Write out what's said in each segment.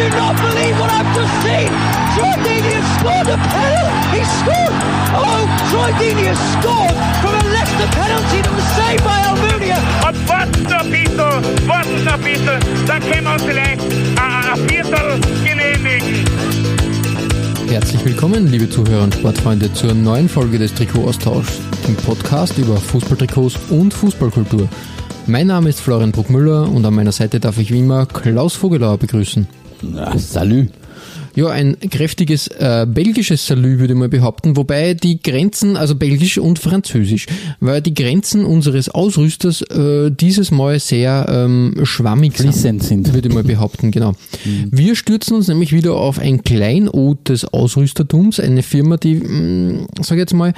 I do not believe what I've just seen! Troy Deeney has scored a penalty! He scored! Oh, Troy Deeney has scored from a Leicester penalty that was saved by Almunia! Und warten noch ein bisschen, warten noch ein bisschen, dann können wir uns vielleicht ein, ein Viertel genehmigen. Herzlich willkommen, liebe Zuhörer und Sportfreunde, zur neuen Folge des Trikot-Austausch, dem Podcast über Fußballtrikots und Fußballkultur. Mein Name ist Florian Bruckmüller und an meiner Seite darf ich wie immer Klaus Vogelauer begrüßen. Ja, salü. Ja, ein kräftiges äh, belgisches Salü würde ich mal behaupten, wobei die Grenzen, also belgisch und französisch, weil die Grenzen unseres Ausrüsters äh, dieses Mal sehr ähm, schwammig Fließend sind. würde ich mal behaupten, genau. Wir stürzen uns nämlich wieder auf ein Kleinod des Ausrüstertums, eine Firma, die, mh, sag ich jetzt mal,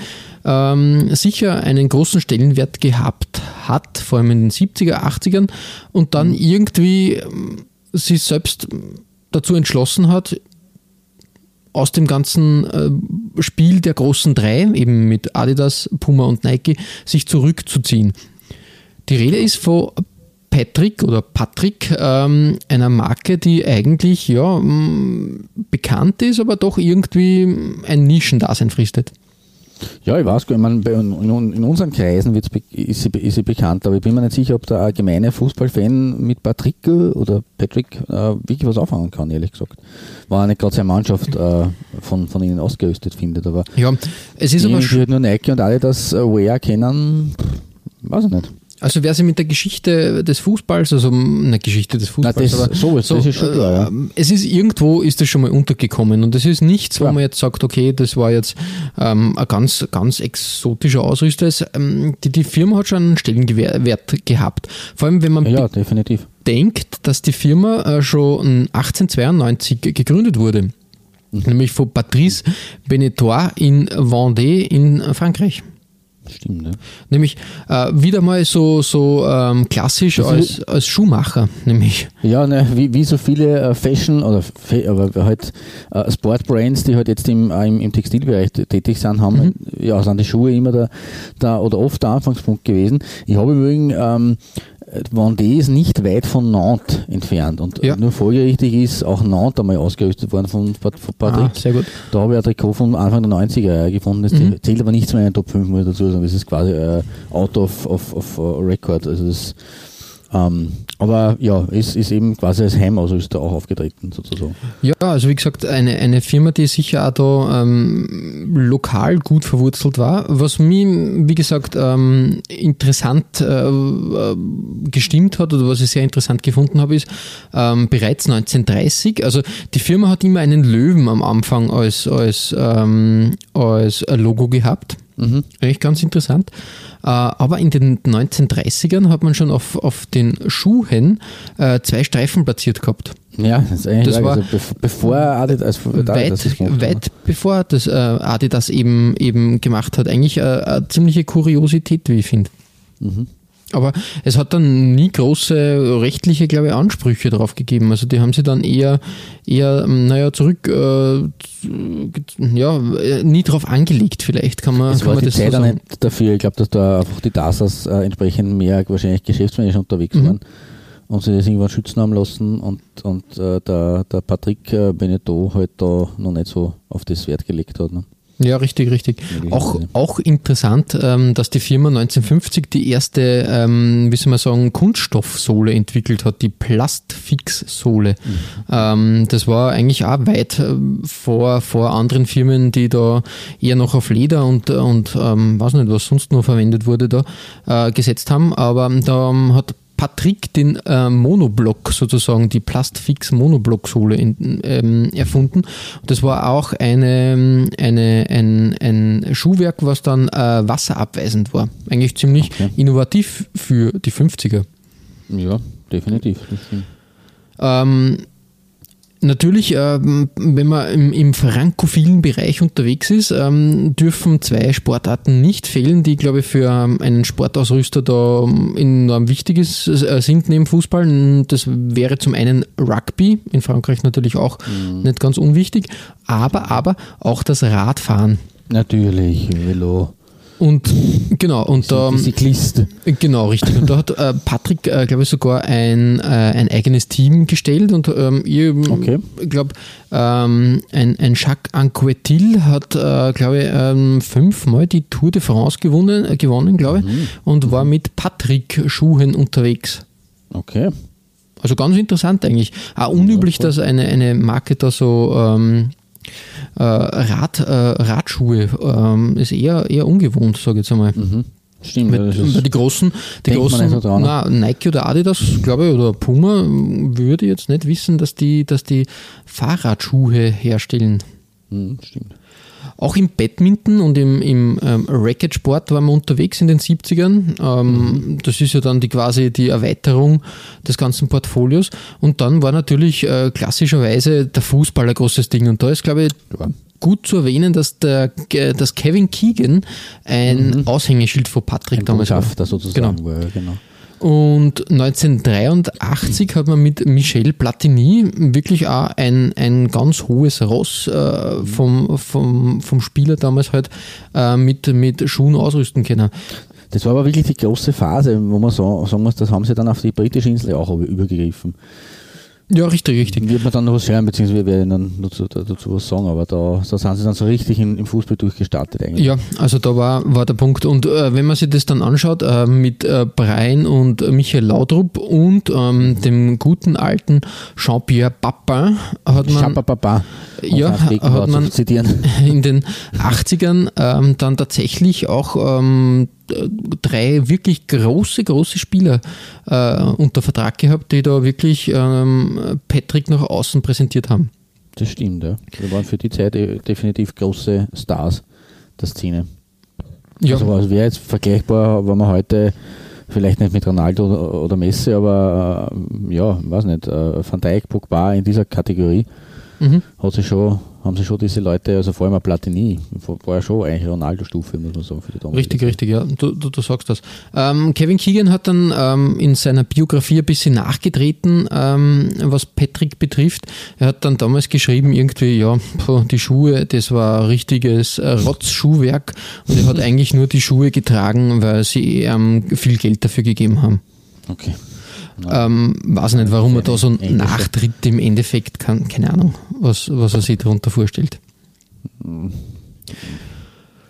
ähm, sicher einen großen Stellenwert gehabt hat, vor allem in den 70er, 80ern und dann irgendwie ähm, sich selbst dazu entschlossen hat, aus dem ganzen äh, Spiel der großen drei, eben mit Adidas, Puma und Nike, sich zurückzuziehen. Die Rede ist von Patrick oder Patrick, ähm, einer Marke, die eigentlich ja bekannt ist, aber doch irgendwie ein Nischendasein fristet. Ja, ich weiß gar nicht, in, unseren Kreisen wird's, ist, sie, ist sie bekannt, aber ich bin mir nicht sicher, ob der allgemeine Fußballfan mit Patrick oder Patrick äh, wirklich was anfangen kann, ehrlich gesagt. War nicht gerade seine Mannschaft äh, von, von ihnen ausgerüstet findet, aber Ja, es ist aber schon, nur Nike und Adidas äh, Wear kennen, weiß ich nicht. Also wer sich mit der Geschichte des Fußballs, also eine Geschichte des Fußballs, das, aber sowas, das ist schon klar, ja. Ähm, Es ist irgendwo ist das schon mal untergekommen und es ist nichts, wo Klar. man jetzt sagt, okay, das war jetzt ähm, ein ganz, ganz exotischer Ausrüster. Ähm, die, die Firma hat schon einen Stellenwert gehabt. Vor allem, wenn man Ja, definitiv. bedenkt, dass die Firma äh, schon 1892 gegründet wurde. Nämlich von Patrice Benetoire in Vendée in Frankreich. Stimmt, ne? Nämlich äh, wieder mal so, so ähm, klassisch als, als Schuhmacher, nämlich. Ja, ne, wie, wie so viele äh, Fashion oder aber halt äh, Sportbrands, die halt jetzt im, im, im Textilbereich tätig sind, haben ja sind die Schuhe immer der, der oder oft der Anfangspunkt gewesen. Ich habe übrigens ähm, Vendée ist nicht weit von Nantes entfernt und Ja. nur folgerichtig ist auch Nantes einmal ausgerüstet worden von, von Patrick. Ah, sehr gut. Da habe ich ein Trikot von Anfang der 90er Jahre gefunden. Das Mhm. zählt aber nicht zu meinen Top 5, muss ich dazu sagen. Das ist quasi äh, out of, of, of uh, record. Also das, ähm, aber ja, ist, ist eben quasi als Heimausrüster auch aufgetreten, sozusagen. Ja, also wie gesagt, eine, eine Firma, die sicher auch da ähm, lokal gut verwurzelt war. Was mich, wie gesagt, ähm, interessant äh, äh, gestimmt hat oder was ich sehr interessant gefunden habe, ist ähm, bereits 1930, also die Firma hat immer einen Löwen am Anfang als, als, ähm, als Logo gehabt. Eigentlich ganz interessant. Äh, Aber in den 1930ern hat man schon auf, auf den Schuhen äh, zwei Streifen platziert gehabt. Ja, das ist eigentlich Das war- also bev bevor Adidas, Adidas das weit, gemacht weit bevor das äh, Adidas eben, eben gemacht hat. Eigentlich äh, eine ziemliche Kuriosität, wie ich finde. Mhm. Aber es hat dann nie große rechtliche, glaube ich, Ansprüche drauf gegeben. Also die haben sie dann eher, eher ähm, naja, zurück, äh, ja, äh, nie drauf angelegt vielleicht, kann man, Es kann war man die das so Zeit sagen. nicht dafür. Ich glaube, dass da einfach die DASAs äh, entsprechend mehr wahrscheinlich geschäftsmännisch unterwegs Mhm. waren und sie das irgendwann schützen haben lassen und, und äh, der, der Patrick äh, Beneteau halt da noch nicht so auf das Wert gelegt hat. Ne? Ja, richtig, richtig. Auch, auch interessant, ähm, dass die Firma 1950 die erste, ähm, wie soll man sagen, Kunststoffsohle entwickelt hat, die Plastfix-Sohle. Ähm, das war eigentlich auch weit äh, vor, vor anderen Firmen, die da eher noch auf Leder und, und ähm, weiß nicht, was sonst noch verwendet wurde, da äh, gesetzt haben. Aber da ähm, hat Patrick den äh, Monoblock sozusagen, die Plastfix Monoblock-Sohle ähm, erfunden. Und das war auch eine, eine, ein, ein Schuhwerk, was dann äh, wasserabweisend war. Eigentlich ziemlich Okay. innovativ für die 50er. Ja, definitiv. Ähm, Natürlich, ähm, wenn man im, im frankophilen Bereich unterwegs ist, ähm, dürfen zwei Sportarten nicht fehlen, die, glaube ich, für ähm, einen Sportausrüster da enorm wichtig ist, äh, sind neben Fußball. Das wäre zum einen Rugby, in Frankreich natürlich auch mhm. nicht ganz unwichtig, aber, aber auch das Radfahren. Natürlich, Velo. Und genau, und da. Die Cyclist. Genau, richtig. Und da hat äh, Patrick, äh, glaube ich, sogar ein, äh, ein eigenes Team gestellt und ähm, ich okay. glaube, ähm, ein, ein Jacques Anquetil hat, äh, glaube ich, ähm, fünfmal die Tour de France gewonnen, äh, gewonnen glaube ich, mhm. und war mit Patrick-Schuhen unterwegs. Okay. Also ganz interessant eigentlich. Auch unüblich, ja, dass eine, eine Marke da so ähm, äh, Rad, äh, Radschuhe ähm, ist eher, eher ungewohnt, sage ich jetzt einmal. Mhm. Stimmt, Mit, ja, die großen, die großen so dran, na, Nike oder Adidas, glaube ich, oder Puma, würde jetzt nicht wissen, dass die, dass die Fahrradschuhe herstellen. Mhm, stimmt. Auch im Badminton und im, im ähm, Racketsport waren wir unterwegs in den 70ern. Ähm, mhm. Das ist ja dann die quasi die Erweiterung des ganzen Portfolios. Und dann war natürlich äh, klassischerweise der Fußball ein großes Ding. Und da ist, glaube ich, ja. gut zu erwähnen, dass, der, dass Kevin Keegan ein mhm. Aushängeschild von Patrick ein damals war. sozusagen. Genau. War, genau. Und 1983 hat man mit Michel Platini wirklich auch ein, ein ganz hohes Ross äh, vom, vom, vom Spieler damals halt äh, mit, mit Schuhen ausrüsten können. Das war aber wirklich die große Phase, wo man sagen muss, das haben sie dann auf die britische Insel auch übergegriffen. Ja, richtig, richtig. Wird man dann noch was hören, beziehungsweise wir werden dann dazu, dazu was sagen, aber da, da sind sie dann so richtig in, im Fußball durchgestartet eigentlich. Ja, also da war, war der Punkt. Und äh, wenn man sich das dann anschaut, äh, mit äh, Brian und Michael Laudrup und ähm, dem guten alten Jean-Pierre Papin hat man. Papa, ja, hat man in den 80ern ähm, dann tatsächlich auch ähm, drei wirklich große, große Spieler äh, unter Vertrag gehabt, die da wirklich ähm, Patrick nach außen präsentiert haben. Das stimmt, ja. Die waren für die Zeit eh definitiv große Stars der Szene. Ja. Also was wäre jetzt vergleichbar, wenn man heute vielleicht nicht mit Ronaldo oder, oder Messi, aber äh, ja, weiß nicht, äh, Van Dijk, Pogba in dieser Kategorie mhm. hat sich schon haben sie schon diese Leute, also vor allem Platini, war ja schon eigentlich Ronaldo-Stufe, muss man sagen, für die. Richtig, richtig, ja, du, du, du sagst das. Ähm, Kevin Keegan hat dann ähm, in seiner Biografie ein bisschen nachgetreten, ähm, was Patrick betrifft. Er hat dann damals geschrieben, irgendwie, ja, die Schuhe, das war richtiges äh, Rotzschuhwerk und er hat eigentlich nur die Schuhe getragen, weil sie ähm, viel Geld dafür gegeben haben. Okay. Ähm, weiß nicht, warum er da so nachtritt im Endeffekt, kann, keine Ahnung, was, was er sich darunter vorstellt.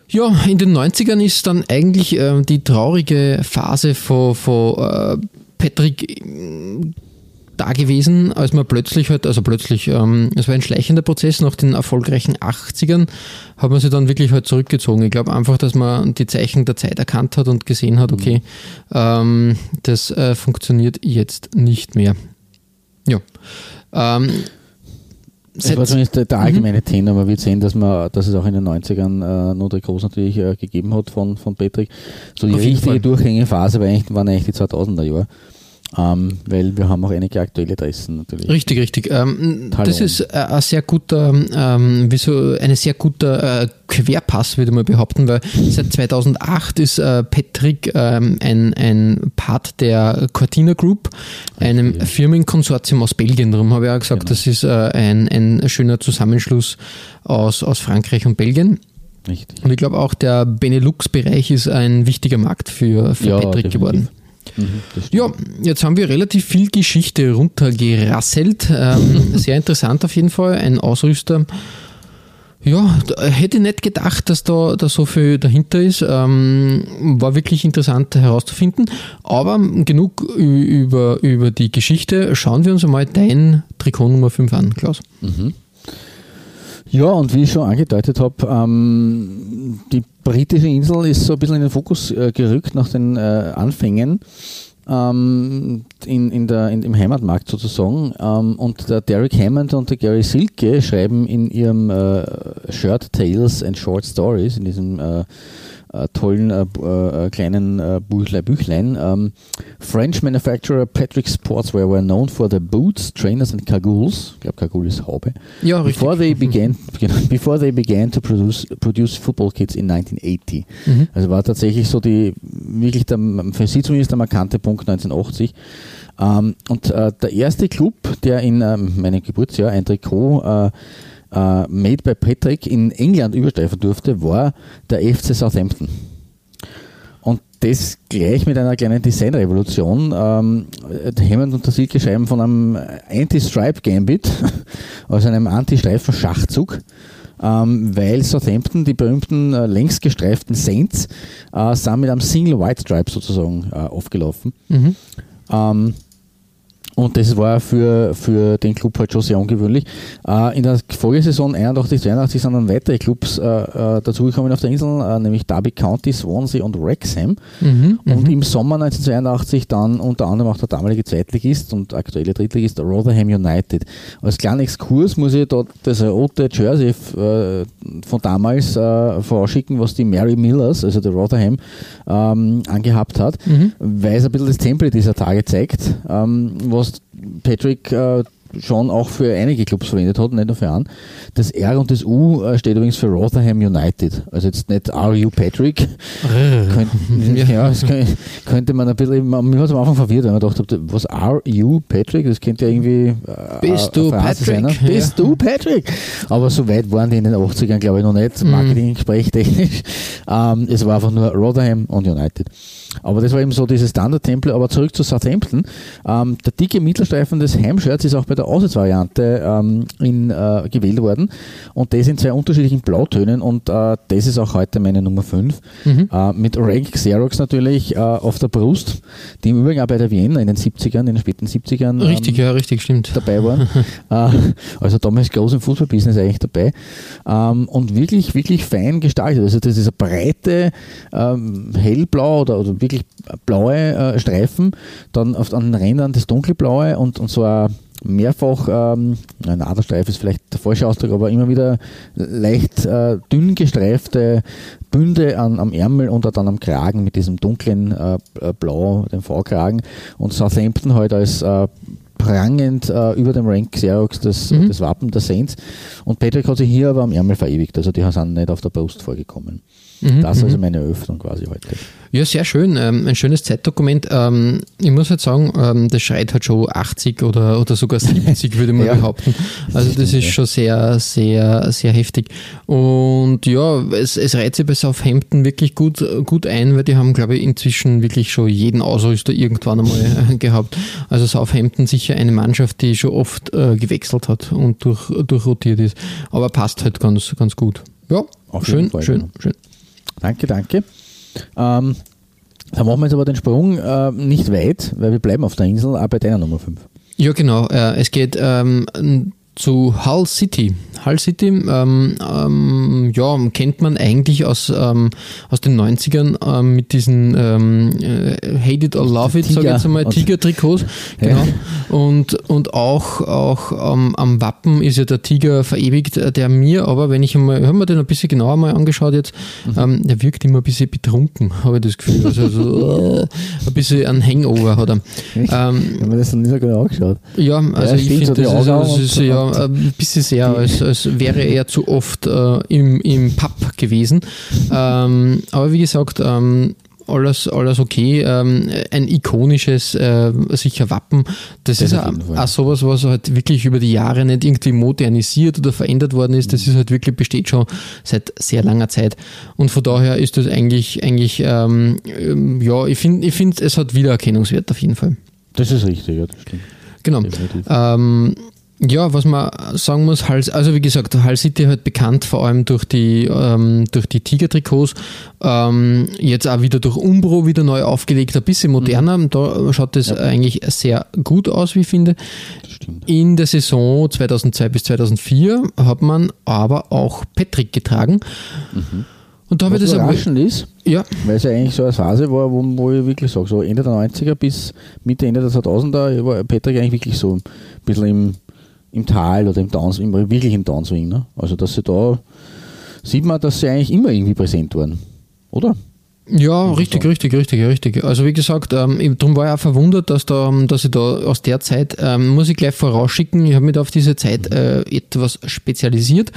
Ja, in den 90ern ist dann eigentlich äh, die traurige Phase von, von äh, Patrick da gewesen, als man plötzlich halt, also plötzlich, ähm, es war ein schleichender Prozess nach den erfolgreichen 80ern, hat man sich dann wirklich halt zurückgezogen. Ich glaube einfach, dass man die Zeichen der Zeit erkannt hat und gesehen hat, okay, ähm, das äh, funktioniert jetzt nicht mehr. Ja. Ähm, das war zumindest der, der mhm. allgemeine mhm. Tenor. Man wird sehen, dass, man, dass es auch in den 90ern äh, Not Groß natürlich äh, gegeben hat von, von Patrick. So die richtige Durchhängephase war eigentlich, waren eigentlich die 2000er Jahre. Ähm, weil wir haben auch einige aktuelle Adressen natürlich. Richtig, richtig. Ähm, das ist äh, ein sehr guter, ähm, wie so eine sehr guter äh, Querpass, würde man behaupten, weil seit 2008 ist äh, Patrick ähm, ein, ein Part der Cortina Group, einem ja. Firmenkonsortium aus Belgien. Darum habe ich auch gesagt, genau. das ist äh, ein, ein schöner Zusammenschluss aus, aus Frankreich und Belgien. Richtig. Und ich glaube auch der Benelux-Bereich ist ein wichtiger Markt für, für ja, Patrick definitiv. geworden. Mhm, ja, jetzt haben wir relativ viel Geschichte runtergerasselt. Ähm, sehr interessant auf jeden Fall. Ein Ausrüster. Ja, hätte ich nicht gedacht, dass da, da so viel dahinter ist. Ähm, war wirklich interessant herauszufinden. Aber genug über, über die Geschichte. Schauen wir uns einmal dein Trikot Nummer 5 an, Klaus. Mhm. Ja, und wie ich schon angedeutet habe, ähm, die britische Insel ist so ein bisschen in den Fokus äh, gerückt nach den äh, Anfängen ähm, in, in der, in, im Heimatmarkt sozusagen. Ähm, und der Derek Hammond und der Gary Silke schreiben in ihrem äh, Shirt Tales and Short Stories, in diesem äh, äh, tollen äh, äh, kleinen äh, Büchlein. Büchlein. Ähm, French manufacturer Patrick Sportswear were known for their boots, trainers and cagoules. Ich glaube, Cagoule ist Haube. Ja, richtig. Before they began, genau, before they began to produce, produce football kits in 1980. Mhm. Also war tatsächlich so die, wirklich der, für sie zumindest der markante Punkt 1980. Ähm, und äh, der erste Club, der in ähm, meinem Geburtsjahr ein Trikot äh, Made by Patrick in England überstreifen durfte, war der FC Southampton. Und das gleich mit einer kleinen Designrevolution. Ähm, Hammond und der Silke schreiben von einem Anti-Stripe Gambit, also einem Anti-Streifen-Schachzug. Ähm, weil Southampton, die berühmten äh, längst gestreiften Saints, äh, sind mit einem Single White Stripe sozusagen äh, aufgelaufen. Mhm. Ähm, und das war für, für den Club halt schon sehr ungewöhnlich. Äh, in der Folgesaison 81, 82 sind dann weitere Clubs äh, äh, dazugekommen auf der Insel, äh, nämlich Derby County, Swansea und Wrexham. Mhm. Und im Sommer 1982 dann unter anderem auch der damalige Zweitligist und aktuelle Drittligist Rotherham United. Als kleinen Exkurs muss ich dort das rote Jersey äh, von damals vorausschicken, was die Mary Millers, also der Rotherham, ähm, angehabt hat, Mhm. weil es ein bisschen das Template dieser Tage zeigt, ähm, was Patrick äh, schon auch für einige Clubs verwendet hat, nicht nur für einen. Das R und das U äh, steht übrigens für Rotherham United. Also jetzt nicht RU Patrick. Könnte, ja, das könnte, man ein bisschen, mir hat es am Anfang verwirrt, weil man dachte, was RU Patrick? Das könnte ja irgendwie äh, Bist du Patrick? ne? Bist du Patrick? Aber so weit waren die in den 80ern, glaube ich, noch nicht, Marketing-Gespräch technisch. Ähm, es war einfach nur Rotherham und United. Aber das war eben so dieses Standard-Template. Aber zurück zu Southampton. Ähm, der dicke Mittelstreifen des Heimshirts ist auch bei der Auswärtsvariante ähm, in, äh, gewählt worden. Und das in zwei unterschiedlichen Blautönen. Und äh, das ist auch heute meine Nummer 5. Äh, mit Rank Xerox natürlich äh, auf der Brust, die im Übrigen auch bei der Vienna in den 70ern, in den späten 70ern ähm, Richtig, ja, richtig, stimmt. dabei waren. äh, also damals groß im Fußballbusiness eigentlich dabei. Ähm, und wirklich, wirklich fein gestaltet. Also das ist eine breite, ähm, hellblau oder, oder wirklich blaue äh, Streifen, dann auf an den Rändern das dunkelblaue und, und so ein mehrfach, ähm, ein Aderstreif ist vielleicht der falsche Ausdruck, aber immer wieder leicht äh, dünn gestreifte Bünde an, am Ärmel und dann am Kragen mit diesem dunklen äh, äh, Blau, dem V-Kragen und Southampton halt als äh, prangend äh, über dem Rank Xerox das, Mhm. das Wappen der Saints. Und Patrick hat sich hier aber am Ärmel verewigt, also die sind nicht auf der Brust vorgekommen. Mhm, Das ist also meine Eröffnung quasi heute. Ja, sehr schön. Ähm, ein schönes Zeitdokument. Ähm, ich muss halt sagen, ähm, das schreit halt schon 80 oder, oder sogar 70, würde man Ja. behaupten. Also das ist schon sehr, sehr, sehr heftig. Und ja, es, es reiht sich bei Southampton wirklich gut, gut ein, weil die haben, glaube ich, inzwischen wirklich schon jeden Ausrüster irgendwann einmal gehabt. Also Southampton sicher eine Mannschaft, die schon oft äh, gewechselt hat und durch, durchrotiert ist. Aber passt halt ganz, ganz gut. Ja, Auf schön, schön, schön. Danke, danke. Ähm, da machen wir jetzt aber den Sprung äh, nicht weit, weil wir bleiben auf der Insel, auch bei deiner Nummer 5. Ja, genau. Äh, es geht ähm, zu Hull City. Hull City, ähm, ähm, ja, kennt man eigentlich aus, ähm, aus den 90ern ähm, mit diesen ähm, äh, Hate It or Love It, sag ich jetzt einmal, Tiger-Trikots. Genau. Und, und auch, auch am Wappen ist ja der Tiger verewigt, äh, der mir aber, wenn ich einmal, ich habe mir den ein bisschen genauer mal angeschaut jetzt, ähm, der wirkt immer ein bisschen betrunken, habe ich das Gefühl. Also so, äh, ein bisschen ein Hangover hat er. Ähm, Ich habe mir das noch nicht so genau angeschaut. ja, also ich stimmt, so finde, das, das ist ja und- ein bisschen sehr, als, als wäre er zu oft äh, im, im Pub gewesen. Ähm, aber wie gesagt, ähm, alles, alles okay. Ähm, ein ikonisches, äh, sicher Wappen. Das, Das ist auch, sowas, was halt wirklich über die Jahre nicht irgendwie modernisiert oder verändert worden ist. Das ist halt wirklich, besteht schon seit sehr langer Zeit. Und von daher ist das eigentlich, eigentlich ähm, ähm, ja, ich finde, ich find, es hat Wiedererkennungswert auf jeden Fall. Das ist richtig, ja, das stimmt. Genau. Ja, was man sagen muss, Hull, also wie gesagt, Hull City halt bekannt vor allem durch die, ähm, durch die Tiger-Trikots. Ähm, jetzt auch wieder durch Umbro wieder neu aufgelegt, ein bisschen moderner. Da schaut das eigentlich sehr gut aus, wie ich finde. In der Saison 2002 bis 2004 hat man aber auch Patrick getragen. Und da habe Was ich das aber, überraschend ist, ja, weil es ja eigentlich so eine Phase war, wo, wo ich wirklich sage, so Ende der 90er bis Mitte, Ende der 2000er war Patrick eigentlich wirklich so ein bisschen im, im Tal oder im Downswing, wirklich im Downswing. Ne? Also, dass sie da sieht man, dass sie eigentlich immer irgendwie präsent waren. oder? Ja, richtig, richtig, richtig, richtig. Also wie gesagt, ähm, darum war ich auch verwundert, dass, da, dass ich da aus der Zeit, ähm, muss ich gleich vorausschicken, ich habe mich da auf diese Zeit äh, etwas spezialisiert,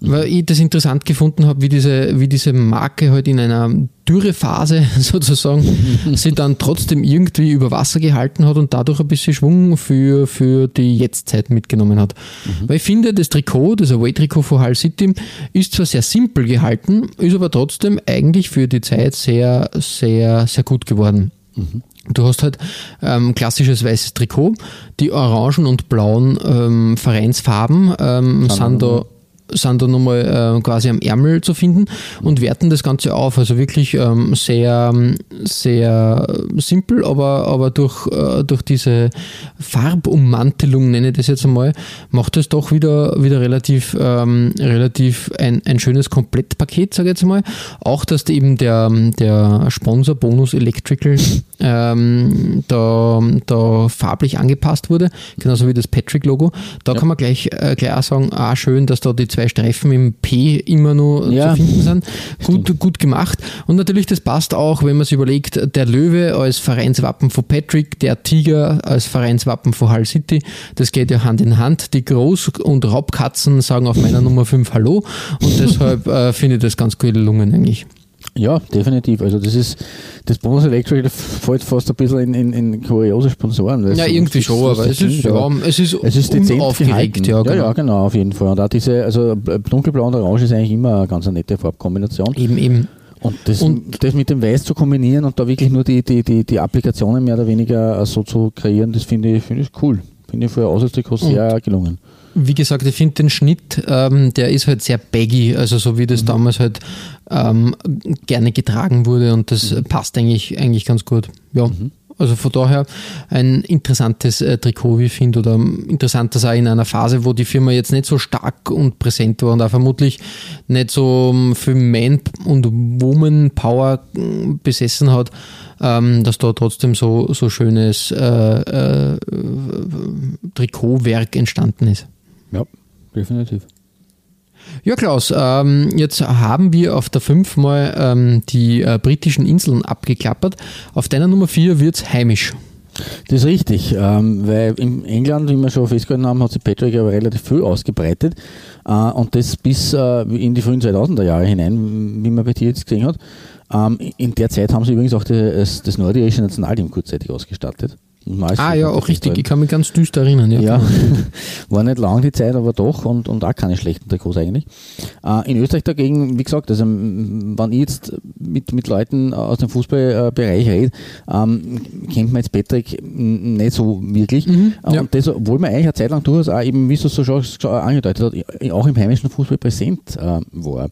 weil ich das interessant gefunden habe, wie diese, wie diese Marke halt in einer Dürrephase sozusagen sie dann trotzdem irgendwie über Wasser gehalten hat und dadurch ein bisschen Schwung für, für die Jetztzeit mitgenommen hat. Mhm. Weil ich finde, das Trikot, das Away-Trikot von Hull City, ist zwar sehr simpel gehalten, ist aber trotzdem eigentlich für die Zeit sehr, sehr, sehr gut geworden. Mhm. Du hast halt ähm, klassisches weißes Trikot, die orangen und blauen ähm, Vereinsfarben ähm, sind da sind da nochmal äh, quasi am Ärmel zu finden und werten das Ganze auf. Also wirklich ähm, sehr, sehr simpel, aber, aber durch, äh, durch diese Farbummantelung, nenne ich das jetzt einmal, macht es doch wieder, wieder relativ, ähm, relativ ein, ein schönes Komplettpaket, sage ich jetzt mal. Auch, dass eben der, der Sponsor Bonus Electrical ähm, da, da farblich angepasst wurde, genauso wie das Patrick-Logo. Da ja. kann man gleich, äh, gleich auch sagen, ah, schön, dass da die zwei Streifen im P immer nur ja. zu finden sind. Gut, gut gemacht. Und natürlich, das passt auch, wenn man sich überlegt, der Löwe als Vereinswappen von Patrick, der Tiger als Vereinswappen von Hull City, das geht ja Hand in Hand. Die Groß- und Raubkatzen sagen auf meiner Nummer 5 Hallo und deshalb äh, finde ich das ganz gut gelungen eigentlich. Ja, definitiv. Also das ist das Bonus Electric fällt fast ein bisschen in, in, in kuriose Sponsoren. Ja, irgendwie schon, aber es ist, ja, es ist, es ist unaufgeregt. Ja, genau. ja, ja, genau, auf jeden Fall. Und auch diese, also dunkelblau und orange ist eigentlich immer eine ganz nette Farbkombination. Eben, eben. Und das, und das mit dem Weiß zu kombinieren und da wirklich nur die, die, die, die Applikationen mehr oder weniger so zu kreieren, das finde ich, find ich cool. Finde ich für Auswärtstrikot sehr gelungen wie gesagt, ich finde den Schnitt, ähm, der ist halt sehr baggy, also so wie das mhm. damals halt ähm, gerne getragen wurde und das mhm. passt eigentlich, eigentlich ganz gut. Ja. Mhm. Also von daher ein interessantes äh, Trikot, wie ich finde, oder interessant, dass auch in einer Phase, wo die Firma jetzt nicht so stark und präsent war und auch vermutlich nicht so ähm, viel Man- und Woman-Power äh, besessen hat, ähm, dass da trotzdem so, so schönes äh, äh, Trikotwerk entstanden ist. Ja, definitiv. Ja, Klaus, ähm, jetzt haben wir auf der 5 mal ähm, die äh, britischen Inseln abgeklappert. Auf deiner Nummer 4 wird es heimisch. Das ist richtig, ähm, weil in England, wie wir schon festgehalten haben, hat sich Patrick aber relativ viel ausgebreitet äh, und das bis äh, in die frühen 2000er Jahre hinein, wie man bei dir jetzt gesehen hat. Ähm, in der Zeit haben sie übrigens auch das, das nordirische Nationalteam kurzzeitig ausgestattet. Ah ja, auch richtig. Ich kann mich ganz düster erinnern. Ja, ja. war nicht lang die Zeit, aber doch und, und auch keine schlechten Trikots eigentlich. Äh, in Österreich dagegen, wie gesagt, also wenn ich jetzt mit, mit Leuten aus dem Fußballbereich rede, ähm, kennt man jetzt Patrick nicht so wirklich. Mhm, ja. Und das, obwohl man eigentlich eine Zeit lang durchaus auch eben, wie du es so schon, angedeutet hat, auch im heimischen Fußball präsent äh, war.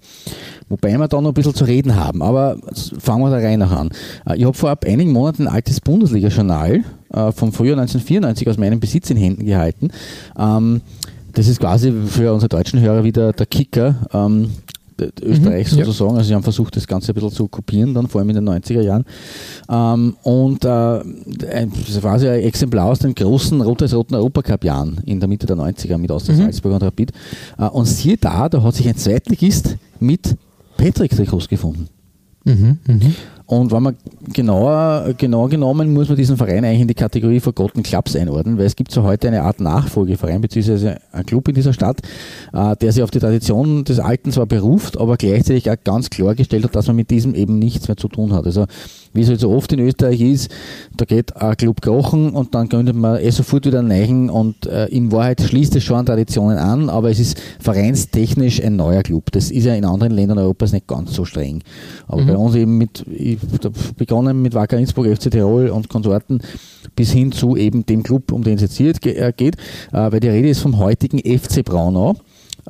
Wobei wir da noch ein bisschen zu reden haben, aber fangen wir da rein nach an. Äh, ich habe vor einigen Monaten ein altes Bundesliga-Journal äh, vom Frühjahr 1994 aus meinem Besitz in Händen gehalten. Ähm, das ist quasi für unsere deutschen Hörer wieder der Kicker. Ähm, Österreichs mhm, sozusagen. Ja. Also sie haben versucht, das Ganze ein bisschen zu kopieren, dann vor allem in den 90er Jahren. Ähm, und äh, war quasi ein Exemplar aus den großen rot-weiß-roten Europacup-Jahren in der Mitte der 90er mit Austria mhm. Salzburg und Rapid. Äh, und siehe da, da hat sich ein Zweitligist mit Patrick-Trikots gefunden. Mhm, mh. Und wenn man genauer, genau genommen, muss man diesen Verein eigentlich in die Kategorie Forgotten Clubs einordnen, weil es gibt so heute eine Art Nachfolgeverein, beziehungsweise ein Club in dieser Stadt, äh, der sich auf die Tradition des Alten zwar beruft, aber gleichzeitig auch ganz klargestellt hat, dass man mit diesem eben nichts mehr zu tun hat. Also wie es halt so oft in Österreich ist, da geht ein Club krochen und dann gründet man eh sofort wieder einen neuen und äh, in Wahrheit schließt es schon an Traditionen an, aber es ist vereinstechnisch ein neuer Club. Das ist ja in anderen Ländern Europas nicht ganz so streng. Aber mhm. bei uns eben mit, begonnen mit Wacker Innsbruck, FC Tirol und Konsorten bis hin zu eben dem Club, um den es jetzt hier äh, geht, äh, weil die Rede ist vom heutigen FC Braunau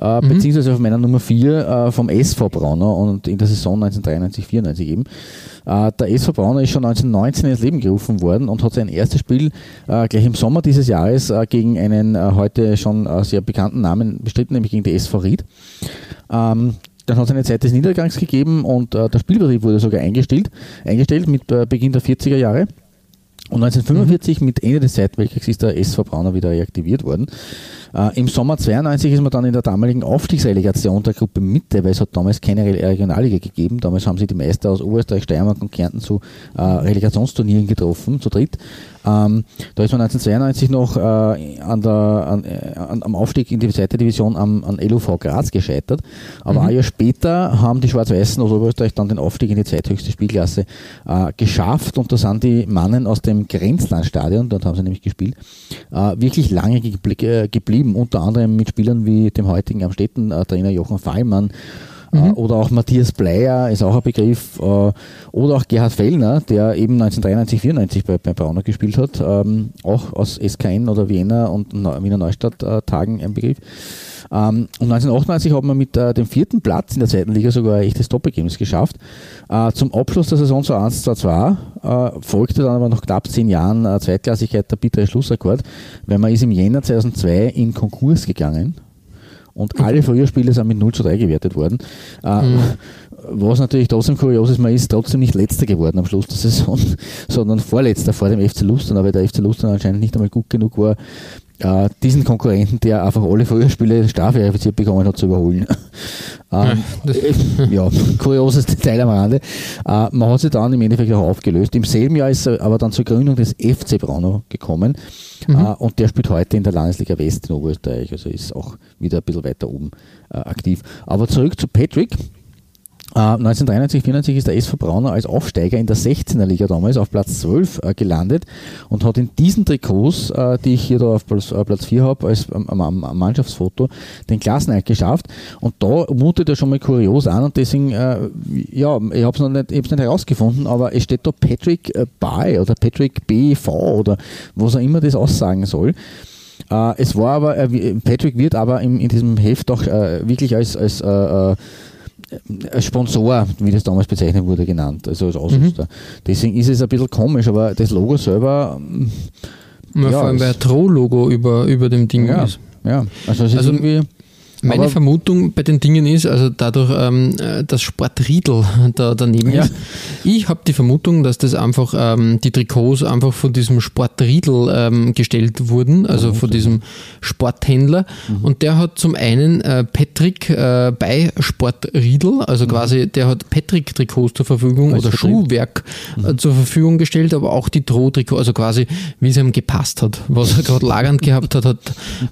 äh, mhm. beziehungsweise auf meiner Nummer 4 äh, vom SV Braunau und in der Saison 1993, 94 eben. Äh, der SV Braunau ist schon 1919 ins Leben gerufen worden und hat sein erstes Spiel äh, gleich im Sommer dieses Jahres gegen einen heute schon sehr bekannten Namen bestritten, nämlich gegen die SV Ried. Ähm, dann hat es eine Zeit des Niedergangs gegeben und der Spielbetrieb wurde sogar eingestellt, eingestellt mit Beginn der 40er Jahre. Und 1945 mhm. mit Ende des Zweiten Weltkriegs ist der SV Braunau wieder reaktiviert worden. Äh, Im Sommer 92 ist man dann in der damaligen Aufstiegsrelegation der Gruppe Mitte, weil es hat damals keine Regionalliga gegeben. Damals haben sie die Meister aus Oberösterreich, Steiermark und Kärnten zu äh, Relegationsturnieren getroffen, zu dritt. Ähm, da ist man 1992 noch äh, an der, an, äh, am Aufstieg in die zweite Division am, an LUV Graz gescheitert. Aber mhm. ein Jahr später haben die Schwarz-Weißen aus Oberösterreich dann den Aufstieg in die zweithöchste Spielklasse äh, geschafft und da sind die Mannen aus dem Grenzlandstadion, dort haben sie nämlich gespielt, äh, wirklich lange geblie äh, geblieben, unter anderem mit Spielern wie dem heutigen Amstetten-Trainer Jochen Fallmann äh, mhm. oder auch Matthias Bleier ist auch ein Begriff, äh, oder auch Gerhard Fellner, der eben 1993, 94 bei, bei Braunau gespielt hat, ähm, auch aus SKN oder Vienna und Wiener Neustadt äh, Tagen ein Begriff. Ähm, und 1998 hat man mit dem vierten Platz in der zweiten Liga sogar ein echtes Top-Ergebnis geschafft. zum Abschluss der Saison 2001, 2002 folgte dann aber nach knapp zehn Jahren Zweitklassigkeit der bittere Schlussakkord, weil man ist im Jänner 2002 in Konkurs gegangen und alle Frühjahrspiele sind mit 0 zu 3 gewertet worden. Äh, mhm. Was natürlich trotzdem kurios ist, man ist trotzdem nicht letzter geworden am Schluss der Saison, sondern vorletzter vor dem FC Lustern, weil der FC Lustern anscheinend nicht einmal gut genug war, äh, diesen Konkurrenten, der einfach alle Frühjahrspiele strafverifiziert bekommen hat, zu überholen. ähm, ja, kurioses Detail am Rande. Äh, man hat sich dann im Endeffekt auch aufgelöst. Im selben Jahr ist er aber dann zur Gründung des FC Braunau gekommen mhm. äh, und der spielt heute in der Landesliga West in Oberösterreich, also ist auch wieder ein bisschen weiter oben äh, aktiv. Aber zurück zu Patrick. 1993, äh, 94 ist der SV Brauner als Aufsteiger in der 16er Liga damals auf Platz 12 äh, gelandet und hat in diesen Trikots, äh, die ich hier da auf Platz, Platz 4 habe, als am, am, am, Mannschaftsfoto, den Klassenerhalt geschafft. Und da mutet er schon mal kurios an und deswegen, ja, ich habe es noch nicht, nicht herausgefunden, aber es steht da Patrick Bay oder Patrick BV oder was auch immer das aussagen soll. es war aber, Patrick wird aber in, in diesem Heft auch wirklich als, als Sponsor, wie das damals bezeichnet wurde, genannt, also als Ausrüster. Mhm. Deswegen ist es ein bisschen komisch, aber das Logo selber. Ja, vor allem, weil ein Tro-Logo über, über dem Ding ja, ist. Ja, also es ist also irgendwie. Meine Aber Vermutung bei den Dingen ist, also dadurch, ähm, dass Sportriedel da daneben ja. ist, ich habe die Vermutung, dass das einfach ähm, die Trikots einfach von diesem Sportriedel ähm, gestellt wurden, also von diesem Sporthändler. Mhm. Und der hat zum einen äh, Patrick äh, bei Sportriedel, also mhm. quasi der hat Patrick-Trikots zur Verfügung Als oder. Schuhwerk äh, mhm. zur Verfügung gestellt, aber auch die Droh-Trikots, also quasi wie es ihm gepasst hat. Was er gerade lagernd gehabt hat, hat,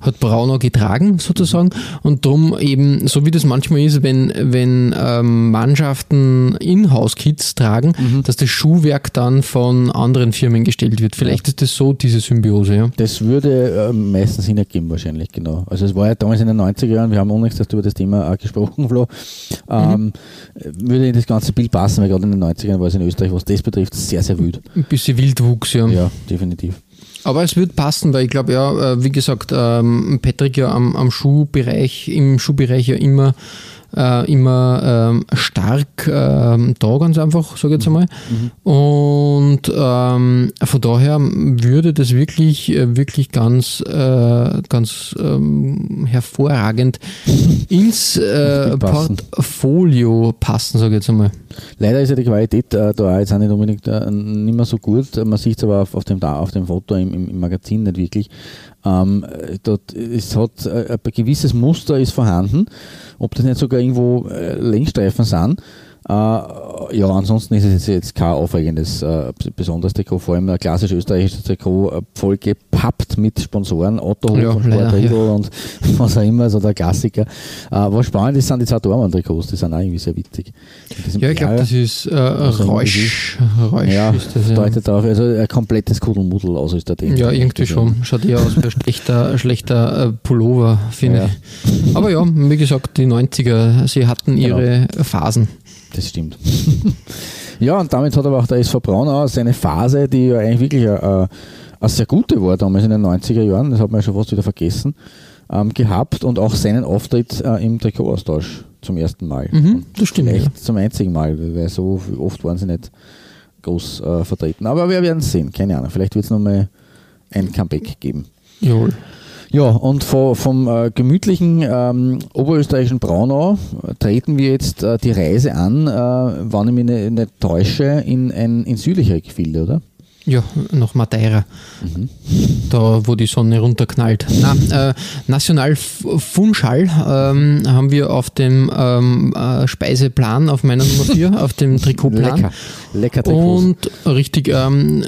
hat Brauner getragen sozusagen. Und und darum eben, so wie das manchmal ist, wenn, wenn ähm, Mannschaften Inhouse-Kits tragen, mhm. dass das Schuhwerk dann von anderen Firmen gestellt wird. Vielleicht ja. ist das so, diese Symbiose. Ja. Das würde äh, meistens Sinn ergeben, wahrscheinlich, genau. Also es war ja damals in den 90er Jahren, wir haben unlängst über das Thema auch gesprochen, Flo, ähm, mhm. würde in das ganze Bild passen, weil gerade in den 90er Jahren war es in Österreich, was das betrifft, sehr, sehr wild. Ein bisschen Wildwuchs, ja. Ja, definitiv. Aber es wird passen, weil ich glaube ja, äh, wie gesagt, ähm, Patrick ja am, am Schuhbereich, im Schuhbereich ja immer äh, immer ähm, stark ähm, da, ganz einfach, sage ich jetzt einmal. Mhm. Und ähm, von daher würde das wirklich, äh, wirklich ganz, äh, ganz ähm, hervorragend ins äh, Portfolio passen, sage ich jetzt einmal. Leider ist ja die Qualität äh, da jetzt auch nicht unbedingt äh, nicht mehr so gut. Man sieht es aber auf, auf, dem, auf dem Foto im, im Magazin nicht wirklich. Ähm, dort, es hat äh, ein gewisses Muster ist vorhanden, ob das nicht sogar irgendwo äh, Längsstreifen sind. Äh, ja, ansonsten ist es jetzt kein aufregendes, äh, besonderes Trikot, vor allem ein klassisch österreichisches Trikot, äh, voll gepappt mit Sponsoren, Autohof ja, und ja. und was auch immer, so der Klassiker. Äh, was spannend ist, sind die zwei Dormann-Trikots, die sind auch irgendwie sehr witzig. Ja, ich glaube, das ist äh, also Rausch. Rausch ja, ist das, ja. deutet darauf, also ein komplettes Kuddelmuddel aus ist der Ding. Ja, irgendwie schon. Schaut eher aus wie ein schlechter, schlechter äh, Pullover, finde ja. ich. Aber ja, wie gesagt, die 90er, sie hatten ihre genau. Phasen. Das stimmt. ja, und damit hat aber auch der SV Braunau seine Phase, die ja eigentlich wirklich eine, eine sehr gute war damals in den 90er Jahren, das hat man ja schon fast wieder vergessen, ähm, gehabt und auch seinen Auftritt äh, im Trikotaustausch zum ersten Mal. Mhm, das stimmt. Vielleicht ja. zum einzigen Mal, weil so oft waren sie nicht groß äh, vertreten. Aber wir werden es sehen, keine Ahnung. Vielleicht wird es nochmal ein Comeback geben. Jawohl. Ja, und vom, vom äh, gemütlichen ähm, oberösterreichischen Braunau treten wir jetzt äh, die Reise an, äh, wann ich mich nicht, nicht täusche, in ein in südlichere Gefilde, oder? Ja, nach Madeira. Mhm. Da, wo die Sonne runterknallt. Na, äh, National Funchal ähm, haben wir auf dem ähm, äh, Speiseplan auf meiner Nummer 4, auf dem Trikotplan. Lecker. Lecker Trikots. Und richtig, ähm,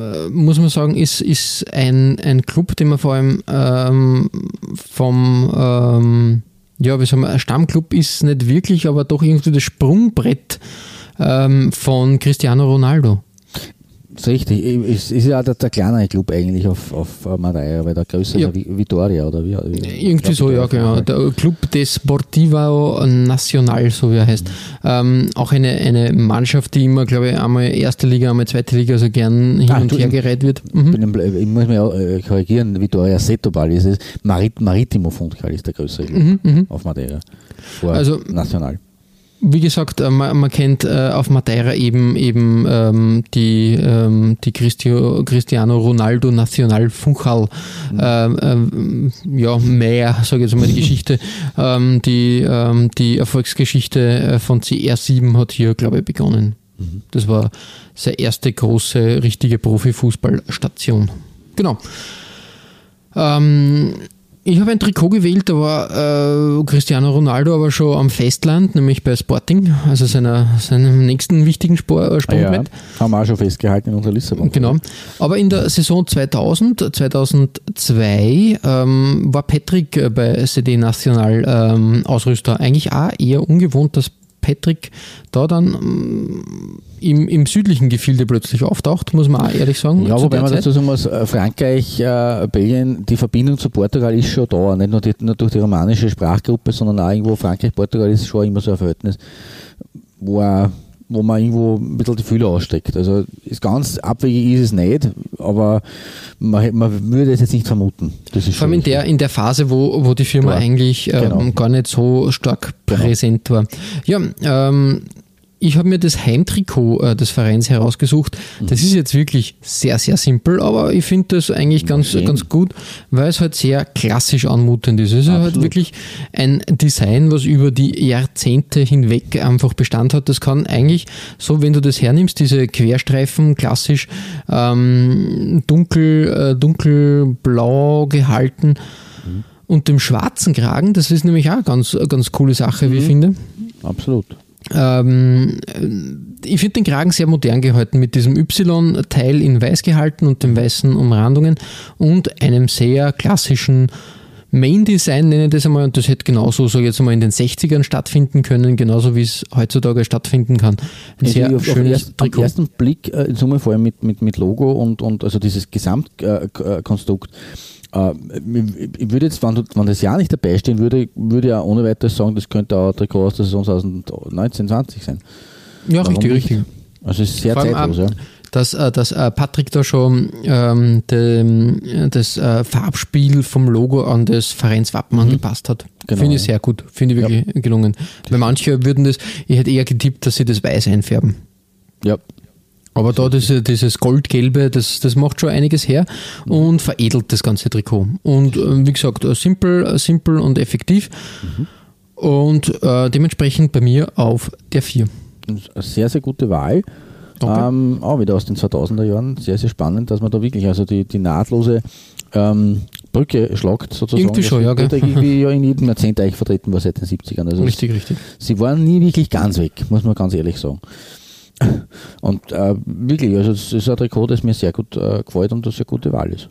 äh, muss man sagen, ist, ist ein, ein Club, den man vor allem ähm, vom ähm, ja, wie sagen wir, Stammclub ist nicht wirklich, aber doch irgendwie das Sprungbrett ähm, von Cristiano Ronaldo. Richtig. Es ist ja der, der kleinere Club eigentlich auf, auf Madeira, weil der größere Ja. ist Vitoria oder wie? wie Irgendwie so, ja, genau. Der Club des Sportivo Nacional, so wie er heißt. Ähm, auch eine, eine Mannschaft, die immer, glaube ich, einmal erste Liga, einmal zweite Liga, also gern hin Ah, und her gereiht wird. Ich, Mhm. bin im, ich muss mich auch, äh, korrigieren, Vitoria Setobal ist es. Marit, Maritimo Funchal ist der größere Club auf Madeira. Vor Mhm, Also- National. Wie gesagt, äh, man, man kennt äh, auf Madeira eben eben ähm, die, ähm, die Christio, Cristiano Ronaldo Nacional Funchal ähm, ähm, ja, mehr, sage ich jetzt mal die Geschichte. ähm, die, ähm, die Erfolgsgeschichte äh, von CR7 hat hier, glaube ich, begonnen. Das war seine erste große, richtige Profifußballstation. Genau. Ähm, ich habe ein Trikot gewählt, da war äh, Cristiano Ronaldo aber schon am Festland, nämlich bei Sporting, also seiner, seinem nächsten wichtigen Spor, äh, Ah, ja, haben wir auch schon festgehalten in unserer Lissabon. Genau. Aber in der Saison 2000, 2002 ähm, war Patrick äh, bei CD National ähm, Ausrüster. Eigentlich auch eher ungewohnt, dass Patrick da dann ähm, im, im südlichen Gefilde plötzlich auftaucht, muss man auch ehrlich sagen. Ja, wobei man Zeit. dazu sagen muss, äh, Frankreich, äh, Belgien, die Verbindung zu Portugal ist schon da. Nicht nur, die, nur durch die romanische Sprachgruppe, sondern auch irgendwo Frankreich, Portugal ist schon immer so ein Verhältnis, wo, auch, wo man irgendwo ein bisschen die Fühler aussteckt. Also ist ganz abwegig ist es nicht, aber man, man würde es jetzt nicht vermuten. Das ist Vor allem in der, in der Phase, wo, wo die Firma Klar. eigentlich ähm, Genau. gar nicht so stark Genau. präsent war. Ja, ähm, ich habe mir das Heimtrikot äh, des Vereins herausgesucht. Mhm. Das ist jetzt wirklich sehr, sehr simpel, aber ich finde das eigentlich ganz, Okay. ganz gut, weil es halt sehr klassisch anmutend ist. Es ist halt wirklich ein Design, was über die Jahrzehnte hinweg einfach Bestand hat. Das kann eigentlich, so wenn du das hernimmst, diese Querstreifen klassisch ähm, dunkel, äh, dunkelblau gehalten und dem schwarzen Kragen, das ist nämlich auch ganz, eine ganz coole Sache, wie ich finde. absolut. Ähm, äh, ich finde den Kragen sehr modern gehalten, mit diesem Y-Teil in weiß gehalten und den weißen Umrandungen und einem sehr klassischen Main-Design, nenne ich das einmal, und das hätte genauso, so jetzt einmal in den 60ern stattfinden können, genauso wie es heutzutage stattfinden kann. Ein Also sehr auf, auf schönes erst, am Trikot. ersten Blick, äh, in Summe vor allem mit, mit, mit Logo und, und also dieses Gesamtkonstrukt, äh, ich ich würde jetzt, wenn, wenn das Jahr nicht dabei stehen würde, würde ich auch ohne weiteres sagen, das könnte auch ein Trikot aus der Saison 2019, 20 sein. Ja, Warum richtig, nicht? richtig. Also es ist sehr Vor allem, zeitlos, ähm, ja. dass, äh, dass äh, Patrick da schon ähm, dem, das äh, Farbspiel vom Logo an das Vereinswappen angepasst hat. Genau, Finde ich ja. sehr gut. Finde ich wirklich gelungen. Weil manche würden das, ich hätte eher getippt, dass sie das weiß einfärben. Ja, Aber da diese, dieses Goldgelbe, das, das macht schon einiges her und veredelt das ganze Trikot. Und äh, wie gesagt, äh, simpel, äh, simpel und effektiv. Und äh, dementsprechend bei mir auf der 4. eine sehr, sehr gute Wahl. Ähm, auch wieder aus den 2000er Jahren. Sehr, sehr spannend, dass man da wirklich also die, die nahtlose ähm, Brücke schlagt, sozusagen. Irgendwie schon, ja, gell? irgendwie ja in jedem Jahrzehnt eigentlich vertreten war seit den 70ern. Also Richtig, richtig. sie waren nie wirklich ganz weg, muss man ganz ehrlich sagen. Und äh, wirklich, also es ist ein Trikot, das mir sehr gut äh, gefällt und das eine gute Wahl ist.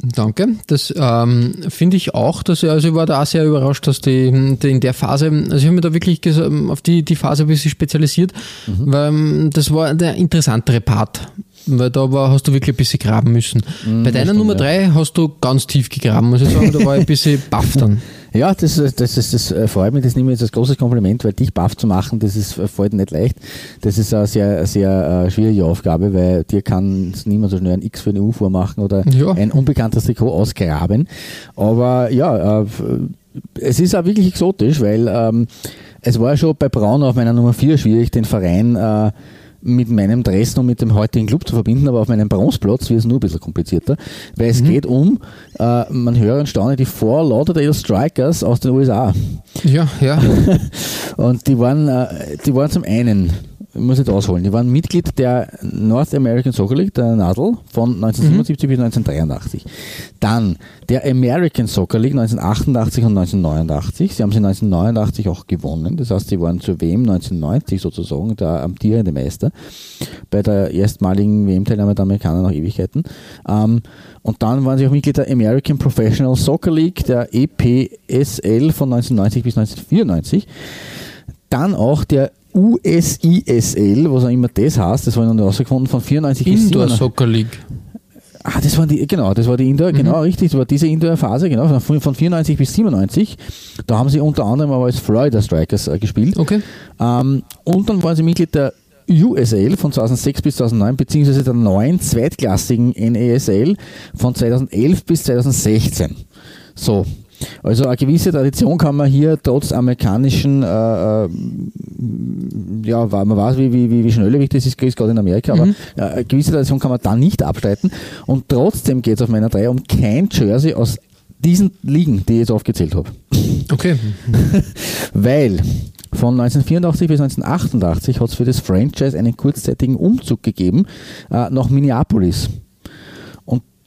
Danke. Das ähm, finde ich auch. Dass, also ich war da auch sehr überrascht, dass die, die in der Phase, also ich habe mir da wirklich auf die, die Phase ein bisschen spezialisiert, weil ähm, das war der interessantere Part. Weil da war, hast du wirklich ein bisschen graben müssen. Bei deiner stimmt, Nummer ja. drei hast du ganz tief gegraben, muss ich sagen. Da war ich ein bisschen baff dann. Ja, das, das, das, das äh, freut mich, das nehme ich jetzt als großes Kompliment, weil dich baff zu machen, das ist äh, fällt nicht leicht. Das ist eine sehr, sehr äh, schwierige Aufgabe, weil dir kann niemand so schnell ein X für eine U vormachen oder Ja. ein unbekanntes Trikot ausgraben. Aber ja, äh, es ist auch wirklich exotisch, weil ähm, es war schon bei Braun auf meiner Nummer 4 schwierig, den Verein äh, mit meinem Dresden und mit dem heutigen Club zu verbinden, aber auf meinem Bronzeplatz wird es nur ein bisschen komplizierter, weil es geht um, äh, man höre und staune, die Four Lauderdale Strikers aus den USA. Ja, ja. Und die waren, äh, die waren zum einen muss jetzt ausholen. Die waren Mitglied der North American Soccer League, der NADL, von 1977 mhm. bis 1983. Dann der American Soccer League 1988 und 1989. Sie haben sie 1989 auch gewonnen. Das heißt, sie waren zur WM 1990 sozusagen der amtierende Meister bei der erstmaligen WM-Teilnahme der Amerikaner nach Ewigkeiten. Ähm, und dann waren sie auch Mitglied der American Professional Soccer League, der EPSL von 1990 bis 1994. Dann auch der USISL, was auch immer das heißt, das war noch nicht rausgefunden, von 94 bis Indoor Soccer League. Ah, das war die, genau, das war die Indoor, mhm. genau, richtig, das war diese Indoor-Phase, genau, von, von 94 bis 97. Da haben sie unter anderem aber als Florida Strikers äh, gespielt. Okay. Ähm, und dann waren sie Mitglied der USL von 2006 bis 2009, beziehungsweise der neuen zweitklassigen NASL von 2011 bis 2016. So, also eine gewisse Tradition kann man hier trotz amerikanischen, äh, äh ja, man weiß, wie, wie, wie schnelllebig das ist, gerade in Amerika, mhm. aber äh, eine gewisse Tradition kann man da nicht abstreiten. Und trotzdem geht es auf meiner 3 um kein Jersey aus diesen Ligen, die ich jetzt aufgezählt habe. Okay. Weil von 1984 bis 1988 hat es für das Franchise einen kurzzeitigen Umzug gegeben äh, nach Minneapolis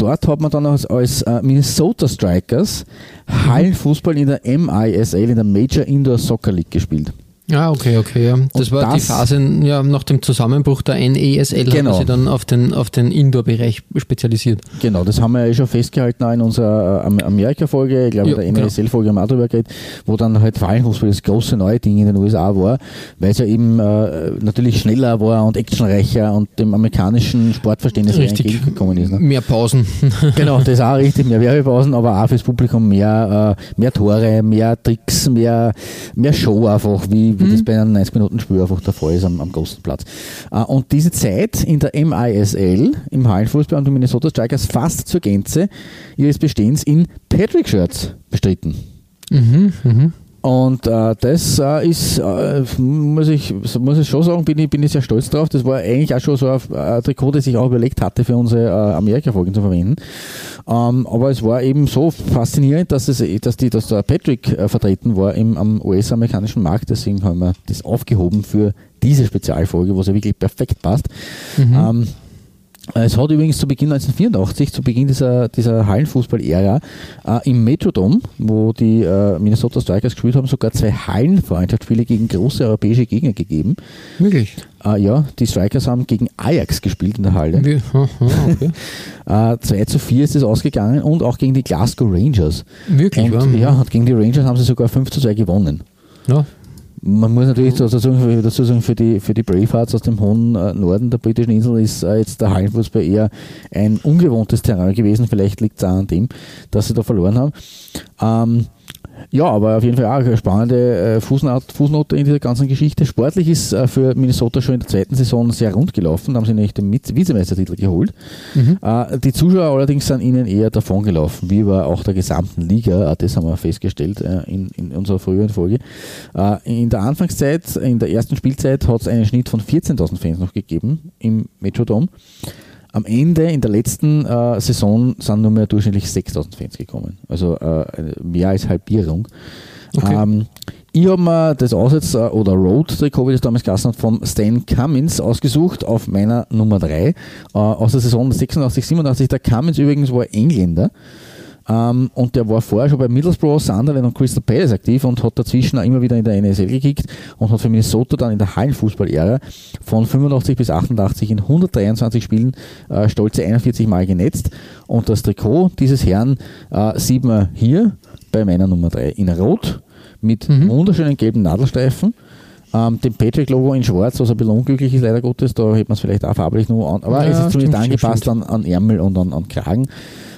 dort hat man dann als, als äh, Minnesota Strikers Hallenfußball in der MISL, in der Major Indoor Soccer League gespielt. Ah, okay, okay. Ja. Das und war das, die Phase ja, nach dem Zusammenbruch der NESL, genau. haben sie dann auf den, auf den Indoor-Bereich spezialisiert. Genau, das haben wir ja schon festgehalten auch in unserer äh, Amerika-Folge, ich glaube in der NESL-Folge haben wir auch drüber geredet, wo dann halt Fallenfußball das große neue Ding in den USA war, weil es ja eben äh, natürlich schneller war und actionreicher und dem amerikanischen Sportverständnis entgegengekommen ist. Ne? Mehr Pausen. genau, das ist auch richtig, mehr Werbepausen, aber auch fürs Publikum mehr, äh, mehr Tore, mehr Tricks, mehr, mehr Show einfach, wie wie mhm. das bei einem 90 Minuten Spiel einfach der Fall ist am, am großen Platz. Uh, und diese Zeit in der MISL, im Hallenfußball und den Minnesota Strikers fast zur Gänze ihres Bestehens in Patrick-Shirts bestritten. Mhm, mhm. Und äh, das äh, ist, äh, muss, ich, muss ich schon sagen, bin ich, bin ich sehr stolz drauf. Das war eigentlich auch schon so ein, ein Trikot, das ich auch überlegt hatte, für unsere äh, Amerika-Folgen zu verwenden. Ähm, aber es war eben so faszinierend, dass, es, dass, die, dass der Patrick äh, vertreten war im, am US-amerikanischen Markt. Deswegen haben wir das aufgehoben für diese Spezialfolge, wo es ja wirklich perfekt passt. Mhm. Ähm, es hat übrigens zu Beginn 1984, zu Beginn dieser, dieser Hallenfußball-Ära, äh, im Metrodome, wo die äh, Minnesota Strikers gespielt haben, sogar zwei Hallenfreundschaftsspiele gegen große europäische Gegner gegeben. Wirklich? Äh, ja, die Strikers haben gegen Ajax gespielt in der Halle. Wie? Okay. äh, 2 zu 4 ist es ausgegangen und auch gegen die Glasgow Rangers. Wirklich? Und, ja, und gegen die Rangers haben sie sogar 5 zu 2 gewonnen. Ja, man muss natürlich dazu sagen, dazu sagen für, die, für die Bravehearts aus dem hohen äh, Norden der britischen Insel ist äh, jetzt der Hallenfußball eher ein ungewohntes Terrain gewesen. Vielleicht liegt es auch an dem, dass sie da verloren haben. Ähm, ja, aber auf jeden Fall auch eine spannende äh, Fußnote, Fußnote in dieser ganzen Geschichte. Sportlich ist äh, für Minnesota schon in der zweiten Saison sehr rund gelaufen. Da haben sie nämlich den Vizemeistertitel geholt. Mhm. Äh, die Zuschauer allerdings sind ihnen eher davon gelaufen, wie bei auch der gesamten Liga. Das haben wir festgestellt in, in unserer früheren Folge. in der Anfangszeit, in der ersten Spielzeit, hat es einen Schnitt von 14.000 Fans noch gegeben im Metrodome. Am Ende, in der letzten äh, Saison, sind nur mehr durchschnittlich 6000 Fans gekommen. Also äh, mehr als Halbierung. Okay. Ähm, ich habe mir das Aussetz- äh, oder Road-Trikot, wie das damals geheißen hat, von Stan Cummins ausgesucht auf meiner Nummer 3 äh, aus der Saison 86, 87. Der Cummins übrigens war Engländer. Ähm, und der war vorher schon bei Middlesbrough, Sunderland und Crystal Palace aktiv und hat dazwischen auch immer wieder in der NSL gekickt und hat für Minnesota dann in der Hallenfußball-Ära von 85 bis 88 in 123 Spielen äh, stolze 41 Mal genetzt. Und das Trikot dieses Herrn äh, sieht man hier bei meiner Nummer 3 in Rot mit mhm. wunderschönen gelben Nadelstreifen. Ähm, dem Patrick-Logo in Schwarz, was ein bisschen unglücklich ist, leider Gottes, da hätte man es vielleicht auch farblich nur an, aber ja, es ist zumindest angepasst an, an Ärmel und an, an Kragen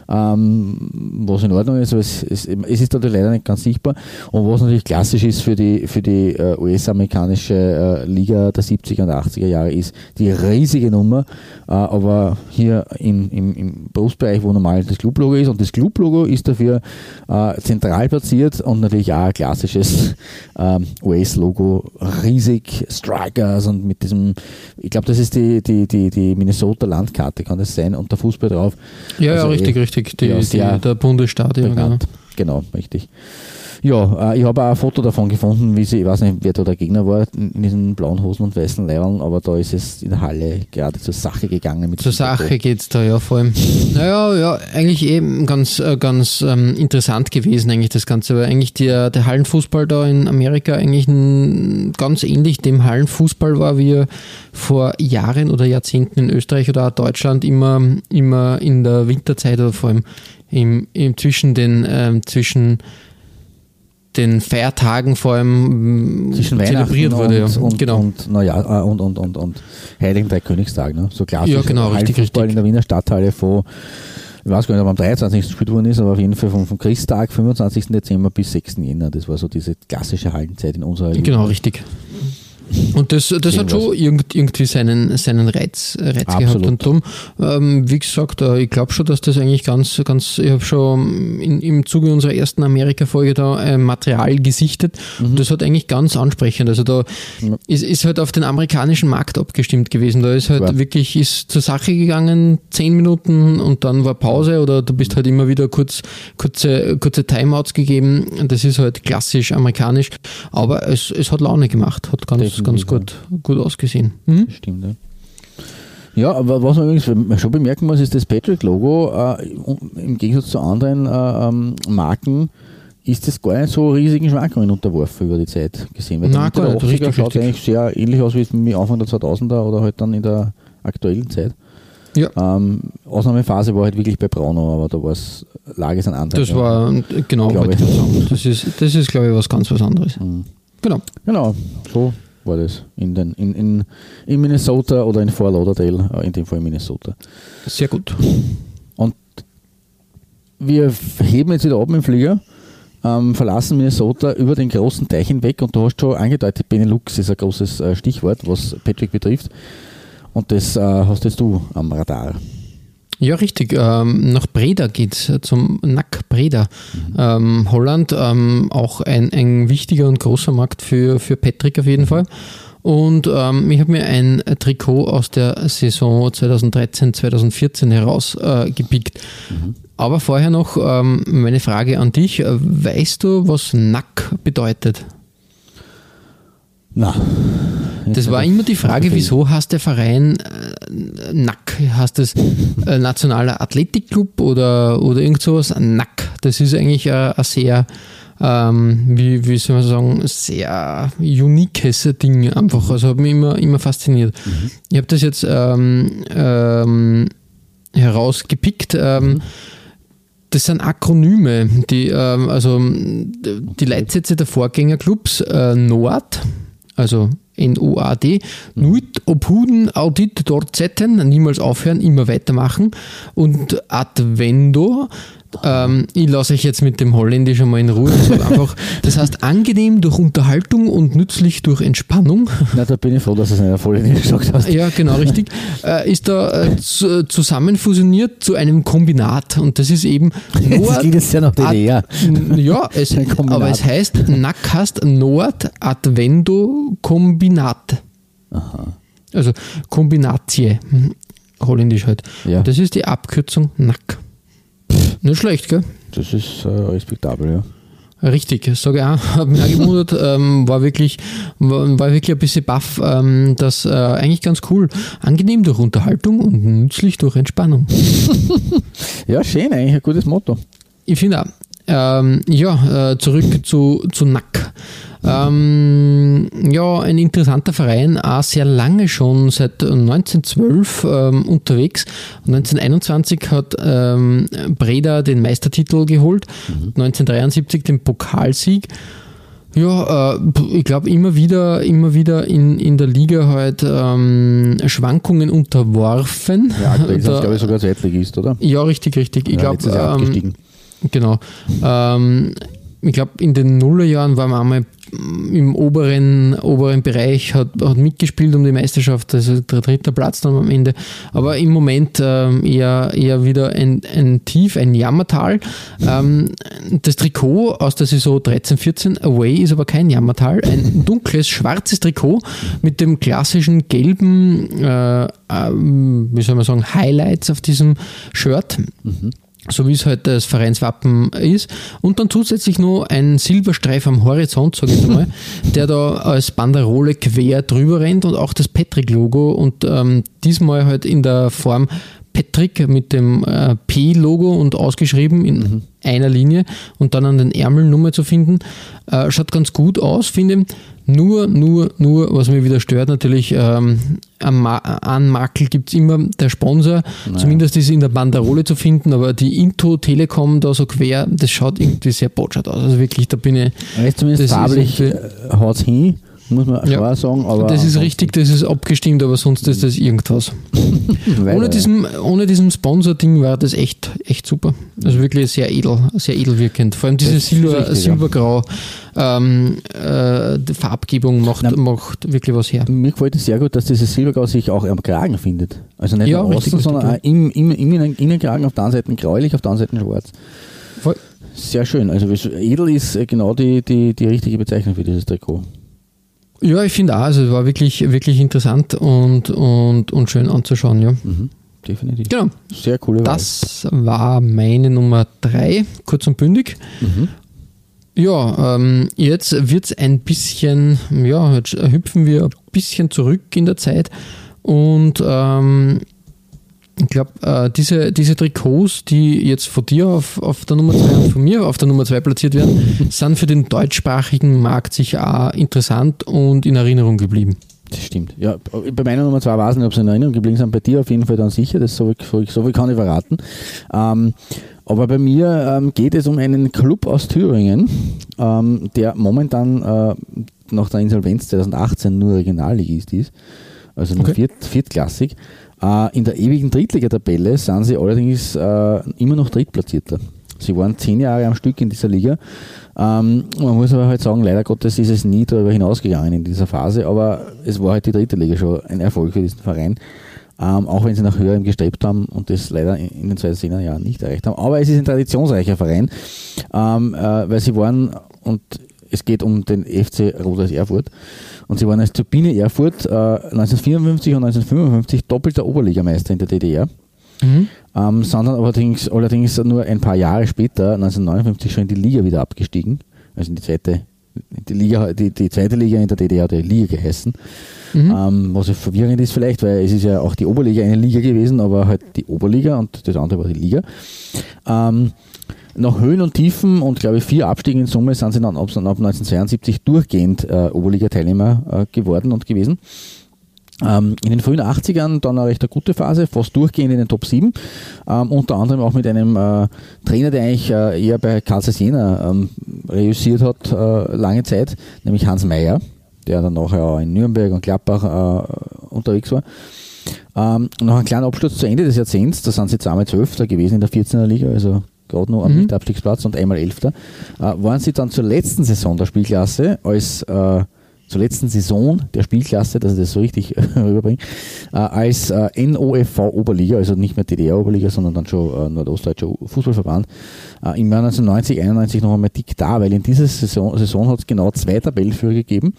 was in Ordnung ist, aber es, es, es ist natürlich leider nicht ganz sichtbar. Und was natürlich klassisch ist für die, für die äh, US-amerikanische äh, Liga der 70er und 80er Jahre, ist die riesige Nummer, äh, aber hier im, im, im Brustbereich, wo normal das Club-Logo ist. Und das Club-Logo ist dafür zentral platziert und natürlich auch ein klassisches ähm, US-Logo, riesig, Strikers und mit diesem, ich glaube, das ist die, die, die, die Minnesota-Landkarte, kann das sein, und der Fußball drauf. Ja, also ja, richtig, richtig richtig, die, ja, die, der Bundesstaat. Genau. genau, richtig. Ja, äh, ich habe auch ein Foto davon gefunden, wie sie, ich weiß nicht, wer da der Gegner war, in diesen blauen Hosen und weißen Leibern, aber da ist es in der Halle gerade zur Sache gegangen. Mit zur Sache geht es da, ja, vor allem. Naja, ja, eigentlich eben ganz, äh, ganz ähm, interessant gewesen, eigentlich das Ganze, weil eigentlich der, der Hallenfußball da in Amerika eigentlich ein, ganz ähnlich dem Hallenfußball war, wie er vor Jahren oder Jahrzehnten in Österreich oder auch Deutschland immer, immer in der Winterzeit oder vor allem im, im zwischen den, ähm, zwischen den Feiertagen vor allem mm, zwischen zelebriert wurde. Und, ja. und, genau. und, na und, und, und, und Heiligen Drei Königstag, ne? so klassisch. Ja, genau, richtig, richtig. in der Wiener Stadthalle von, ich weiß gar nicht, ob am 23. gespielt worden ist, aber auf jeden Fall vom, vom Christtag, 25. Dezember bis 6. Jänner. Das war so diese klassische Hallenzeit in unserer Genau, Jugend. richtig. Und das, das hat schon irgendwie seinen, seinen Reiz, Reiz gehabt. Und darum, ähm, wie gesagt, äh, ich glaube schon, dass das eigentlich ganz, ganz, ich habe schon in, im Zuge unserer ersten Amerika-Folge da äh, Material gesichtet mhm. und das hat eigentlich ganz ansprechend. Also da ja. ist, ist halt auf den amerikanischen Markt abgestimmt gewesen. Da ist halt ja. wirklich, ist zur Sache gegangen, zehn Minuten und dann war Pause oder du bist halt immer wieder kurz, kurze, kurze Timeouts gegeben. Das ist halt klassisch amerikanisch, aber es, es hat Laune gemacht, hat ganz, Definitiv, ganz gut, gut ausgesehen. Mhm. Stimmt, ja. Ja, aber was man übrigens schon bemerken muss, ist das Patrick-Logo äh, im Gegensatz zu anderen äh, ähm, Marken ist das gar nicht so riesigen Schwankungen unterworfen über die Zeit gesehen. Weil Nein, der nicht, richtig, schaut eigentlich sehr ähnlich aus wie Anfang der 2000er oder halt dann in der aktuellen Zeit. Ja. Ähm, Ausnahmephase war halt wirklich bei Brauno, aber da war es Lage ist ein anderes. Das war, genau, ich. Das ist, das ist, glaube ich, was ganz was anderes. Mhm. Genau. Genau, so war das in, den, in, in, in Minnesota oder in Fort Lauderdale, äh, in dem Fall in Minnesota. Sehr gut. Und wir heben jetzt wieder ab mit dem Flieger, ähm, verlassen Minnesota über den großen Teich hinweg und du hast schon angedeutet, Benelux ist ein großes äh, Stichwort, was Patrick betrifft. Und das äh, hast jetzt du am Radar. Ja, richtig. Ähm, nach Breda geht es, zum Nack Breda. Mhm. Ähm, Holland, ähm, auch ein, ein wichtiger und großer Markt für, für Patrick auf jeden Fall. Und ähm, ich habe mir ein Trikot aus der Saison 2013-2014 herausgepickt. Äh, mhm. Aber vorher noch ähm, meine Frage an dich. Weißt du, was Nack bedeutet? Na. Das war immer die Frage, wieso heißt der Verein äh, NAC? Heißt das äh, Nationaler Athletikclub oder, oder irgend sowas? NAC. Das ist eigentlich ein, ein sehr, ähm, wie, wie soll man sagen, sehr uniques Ding einfach. Also hat mich immer, immer fasziniert. Mhm. Ich habe das jetzt ähm, ähm, herausgepickt. Ähm, mhm. Das sind Akronyme, die, ähm, also die Leitsätze der Vorgängerclubs äh, Nord, also N-O-A-D, Nuit obhuden audit dort zetten, niemals aufhören, immer weitermachen. Und Advendo, ähm, ich lasse euch jetzt mit dem Holländisch einmal in Ruhe. Das, einfach, das heißt angenehm durch Unterhaltung und nützlich durch Entspannung. Na, da bin ich froh, dass du es nicht auf Holländisch gesagt hast. Ja, genau, richtig. Äh, ist da äh, zu, zusammenfusioniert zu einem Kombinat und das ist eben Nord. Jetzt ja noch DDR. Ja, es, aber es heißt Nackast Nord Advendo Kombinat. Aha. Also Kombinatie, holländisch halt. Ja. Und das ist die Abkürzung Nack. Nicht schlecht, gell? Das ist äh, respektabel, ja. Richtig, sage ich auch, habe mich auch gewundert, ähm, war, wirklich, war, war, wirklich ein bisschen baff, ähm, das äh, eigentlich ganz cool. Angenehm durch Unterhaltung und nützlich durch Entspannung. ja, schön, eigentlich ein gutes Motto. Ich finde auch. Ähm, ja, äh, zurück zu, zu Nack. Ähm, ja, ein interessanter Verein, auch sehr lange schon, seit 1912 ähm, unterwegs. 1921 hat ähm, Breda den Meistertitel geholt, mhm. 1973 den Pokalsieg. Ja, äh, ich glaube immer wieder, immer wieder in, in der Liga halt ähm, Schwankungen unterworfen. Ja, aktuell ist glaube ich sogar Zweitligist, oder? Ja, richtig, richtig. Ich ja, glaube, ähm, genau. Ähm, ich glaube, in den Nullerjahren waren wir einmal im oberen, oberen Bereich, hat, hat mitgespielt um die Meisterschaft, also der dritte Platz dann am Ende. Aber im Moment ähm, eher, eher wieder ein, ein Tief, ein Jammertal. Ähm, das Trikot aus der Saison 13-14 Away ist aber kein Jammertal, ein dunkles, schwarzes Trikot mit dem klassischen gelben, äh, äh, wie soll man sagen, Highlights auf diesem Shirt. Mhm so wie es halt das Vereinswappen ist. Und dann zusätzlich noch ein Silberstreif am Horizont, sage ich mal, der da als Banderole quer drüber rennt und auch das Patrick-Logo und ähm, diesmal halt in der Form Patrick mit dem äh, P-Logo und ausgeschrieben in mhm. einer Linie und dann an den Ärmeln Nummer zu finden. Äh, schaut ganz gut aus, finde ich. Nur, nur, nur, was mich wieder stört, natürlich, ähm, an Makel gibt es immer der Sponsor, naja. zumindest ist in der Banderole zu finden, aber die Into Telekom da so quer, das schaut irgendwie sehr botschert aus. Also wirklich, da bin ich. Zumindest farblich äh, haut hin muss man ja. schon sagen. Aber das ist richtig, das ist abgestimmt, aber sonst ist das irgendwas. ohne, diesem, ohne diesem Sponsor-Ding war das echt, echt super. Also wirklich sehr edel, sehr edel wirkend. Vor allem diese Silber, richtig, Silbergrau ähm, äh, Farbgebung macht, Nein, macht wirklich was her. Mir gefällt es sehr gut, dass dieses Silbergrau sich auch am Kragen findet. Also nicht ja, außen, richtig, sondern richtig, auch im, im, im Innenkragen auf der einen Seite gräulich, auf der anderen Seite schwarz. Voll. Sehr schön. Also edel ist genau die, die, die richtige Bezeichnung für dieses Trikot. Ja, ich finde auch, also es war wirklich, wirklich interessant und, und, und schön anzuschauen, ja. Mhm, definitiv. Genau. Sehr coole Wahl. Das war meine Nummer drei, kurz und bündig. Mhm. Ja, ähm, jetzt wird es ein bisschen, ja, jetzt hüpfen wir ein bisschen zurück in der Zeit und ähm, ich glaube, äh, diese, diese Trikots, die jetzt von dir auf, auf der Nummer 2 und von mir auf der Nummer 2 platziert werden, sind für den deutschsprachigen Markt sicher auch interessant und in Erinnerung geblieben. Das stimmt. Ja, bei meiner Nummer 2 weiß ich nicht, ob sie in Erinnerung geblieben sind. Bei dir auf jeden Fall dann sicher, das so, so, so viel kann ich verraten. Ähm, aber bei mir ähm, geht es um einen Club aus Thüringen, ähm, der momentan äh, nach der Insolvenz 2018 nur Regionalligist ist, also nur okay. viert, viertklassig. Äh, in der ewigen Drittligatabelle sind sie allerdings äh, immer noch Drittplatzierter. Sie waren zehn Jahre am Stück in dieser Liga. Ähm, man muss aber halt sagen, leider Gottes ist es nie darüber hinausgegangen in dieser Phase, aber es war halt die dritte Liga schon ein Erfolg für diesen Verein. Ähm, auch wenn sie nach höherem gestrebt haben und das leider in den 2010er Jahren nicht erreicht haben. Aber es ist ein traditionsreicher Verein, ähm, äh, weil sie waren, und es geht um den FC Rot Erfurt, und sie waren als Turbine Erfurt äh, 1954 und 1955 doppelter Oberligameister in der DDR. Mhm. Ähm, sondern allerdings, allerdings nur ein paar Jahre später, 1959, schon in die Liga wieder abgestiegen. Also in die zweite, die, Liga, die, die zweite Liga in der DDR hat die Liga geheißen. Mhm. Ähm, was ja verwirrend ist vielleicht, weil es ist ja auch die Oberliga eine Liga gewesen, aber halt die Oberliga und das andere war die Liga. Ähm, nach Höhen und Tiefen und glaube ich vier Abstiegen in Summe sind sie dann ab, 1972 durchgehend äh, Oberliga-Teilnehmer äh, geworden und gewesen. Ähm, in den frühen 80ern dann eine recht gute Phase, fast durchgehend in den Top 7. Ähm, unter anderem auch mit einem äh, Trainer, der eigentlich äh, eher bei Karl Jena ähm, reüssiert hat, äh, lange Zeit, nämlich Hans Meyer, der dann nachher auch in Nürnberg und Gladbach äh, unterwegs war. Ähm, noch ein kleiner Absturz zu Ende des Jahrzehnts, da sind sie zweimal Zwölfter gewesen in der 14er Liga, also gerade noch am mhm. Abstiegsplatz und einmal Elfter, äh, waren sie dann zur letzten Saison der Spielklasse als äh, zur letzten Saison der Spielklasse, dass ich das so richtig rüberbringe, äh, als äh, NOFV Oberliga, also nicht mehr DDR Oberliga, sondern dann schon äh, Nordostdeutscher Fußballverband, äh, im Jahr 1990, 91 noch einmal dick da, weil in dieser Saison, Saison hat es genau zwei Tabellenführer gegeben.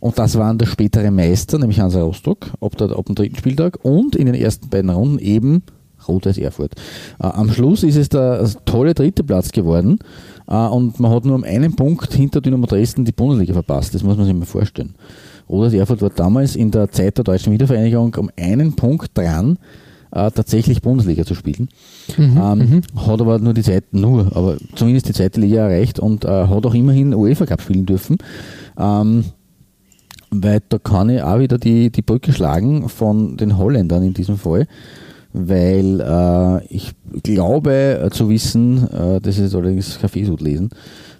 Und das waren der spätere Meister, nämlich Hansa Rostock, ab, der, ab dem dritten Spieltag und in den ersten beiden Runden eben Rot-Weiß Erfurt. Äh, am Schluss ist es der tolle dritte Platz geworden äh, und man hat nur um einen Punkt hinter Dynamo Dresden die Bundesliga verpasst. Das muss man sich mal vorstellen. Rot-Weiß Erfurt war damals in der Zeit der deutschen Wiedervereinigung um einen Punkt dran, äh, tatsächlich Bundesliga zu spielen. Mhm, ähm, mhm. hat aber nur die Zeit, nur, aber zumindest die zweite Liga erreicht und äh, hat auch immerhin UEFA Cup spielen dürfen. Ähm, weil da kann ich auch wieder die, die Brücke schlagen von den Holländern in diesem Fall weil äh, ich glaube äh, zu wissen, äh, das ist allerdings Kaffeesud lesen,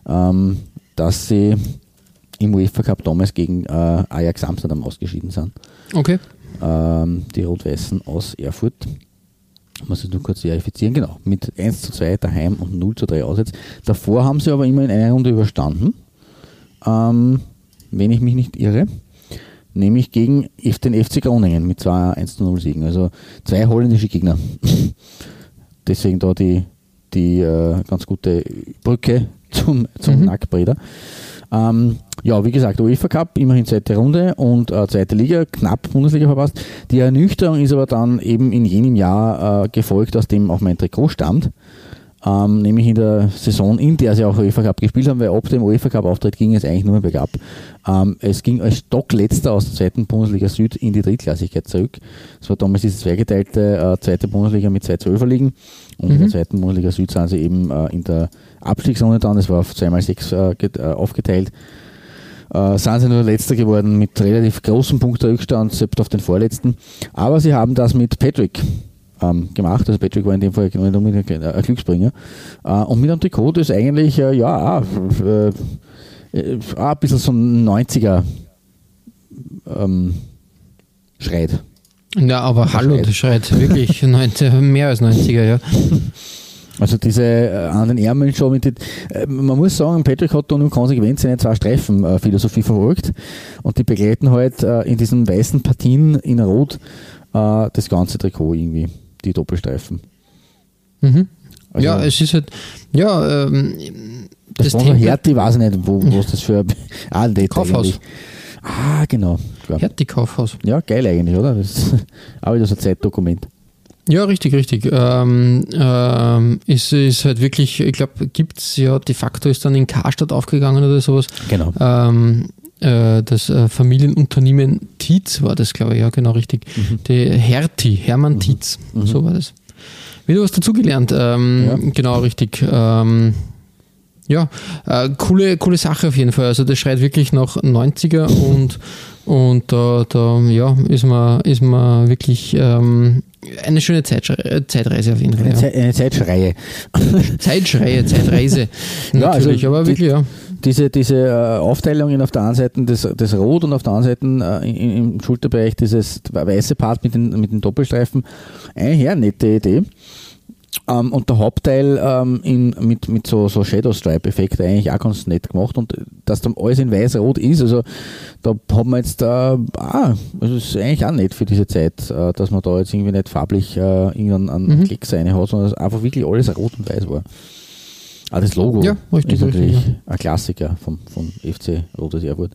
ähm, dass sie im UEFA Cup damals gegen äh, Ajax Amsterdam ausgeschieden sind. Okay. Ähm, die Rot-Weißen aus Erfurt. Ich muss es nur kurz verifizieren, genau, mit 1 zu 2 daheim und 0 zu 3 auswärts. Davor haben sie aber immer in einer Runde überstanden, ähm, wenn ich mich nicht irre nämlich gegen den FC Groningen mit zwei 1 0 Siegen. Also zwei holländische Gegner. Deswegen da die, die äh, ganz gute Brücke zum, zum mhm. Nackbreder. Ähm, ja, wie gesagt, UEFA Cup, immerhin zweite Runde und äh, zweite Liga, knapp Bundesliga verpasst. Die Ernüchterung ist aber dann eben in jenem Jahr äh, gefolgt, aus dem auch mein Trikot stammt. Ähm, nämlich in der Saison, in der sie auch UEFA Cup gespielt haben, weil ab dem UEFA Cup Auftritt ging es eigentlich nur mehr bergab. Ähm, es ging als Stockletzter aus der zweiten Bundesliga Süd in die Drittklassigkeit zurück. Es war damals diese zweigeteilte äh, zweite Bundesliga mit zwei Zwölferligen und in der zweiten Bundesliga Süd sind sie eben äh, in der Abstiegsrunde dann, das war auf 2x6 äh, get- äh, aufgeteilt, äh, sind sie nur letzter geworden mit relativ großem Punkterückstand, selbst auf den vorletzten. Aber sie haben das mit Patrick ähm, gemacht. Also Patrick war in dem Fall nicht unbedingt ein ein Glücksbringer. Äh, und mit einem Trikot, das eigentlich äh, ja auch, äh, äh, ein bisschen so ein 90er ähm, schreit. Ja, aber hallo, schreit. das schreit wirklich 90, mehr als 90er, ja. Also diese äh, an den Ärmeln schon mit den, äh, man muss sagen, Patrick hat da nur konsequent seine zwei Streifen-Philosophie verfolgt und die begleiten halt äh, in diesen weißen Partien in Rot äh, das ganze Trikot irgendwie, die Doppelstreifen. Mhm. Also, ja, es ist halt, ja, ähm, das, das war Tempo- Hertie, weiß ich nicht, wo was das für ah, nicht Kaufhaus. eigentlich. Ah, genau. Klar. Hertie-Kaufhaus. Ja, geil eigentlich, oder? Das auch wieder so ein Zeitdokument. Ja, richtig, richtig. Ähm, ähm, ist, ist halt wirklich, ich glaube, gibt es ja, de facto ist dann in Karstadt aufgegangen oder sowas. Genau. Ähm, äh, das äh, Familienunternehmen Tietz war das, glaube ich, ja, genau richtig. Mhm. Die Hertie, Hermann Tietz, so war das. Wieder was dazugelernt. Ähm, Ja. Genau, richtig. Ähm, ja, äh, coole, coole Sache auf jeden Fall. Also das schreit wirklich nach 90er und, und da, da ja, ist man, ist man wirklich ähm, eine schöne Zeitschre Zeitreise auf jeden Fall. Eine, Ja. Zeit, eine Zeitschreie. Zeitschreie, Zeitreise. Ja, also Natürlich, aber die- wirklich, ja. Diese, diese äh, Aufteilungen auf der einen Seite das, das Rot und auf der anderen Seite äh, im, im Schulterbereich dieses weiße Part mit den, mit den Doppelstreifen, eine her nette Idee. Ähm, und der Hauptteil ähm, in, mit, mit so, so Shadow Stripe-Effekt eigentlich auch ganz nett gemacht und dass dann alles in weiß-rot ist, also da haben wir jetzt, äh, ah, das ist eigentlich auch nett für diese Zeit, äh, dass man da jetzt irgendwie nicht farblich äh, irgendeinen einen Mhm. Klecks rein hat, sondern dass einfach wirklich alles rot und weiß war. Ah, das Logo Ja, richtig, ist natürlich richtig, ein Klassiker vom, vom FC Rotes Erfurt.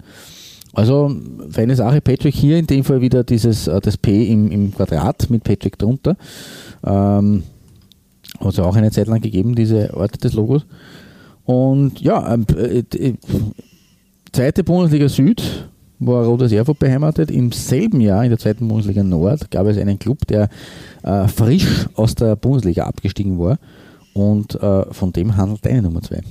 Also, feine Sache. Patrick hier in dem Fall wieder dieses, äh, das P im, im Quadrat mit Patrick drunter. Ähm, hat es ja auch eine Zeit lang gegeben, diese Art des Logos. Und ja, ähm, äh, äh, zweite Bundesliga Süd war Rotes Erfurt beheimatet. Im selben Jahr in der zweiten Bundesliga Nord gab es einen Club, der äh, frisch aus der Bundesliga abgestiegen war. Und äh, von dem handelt deine Nummer zwei.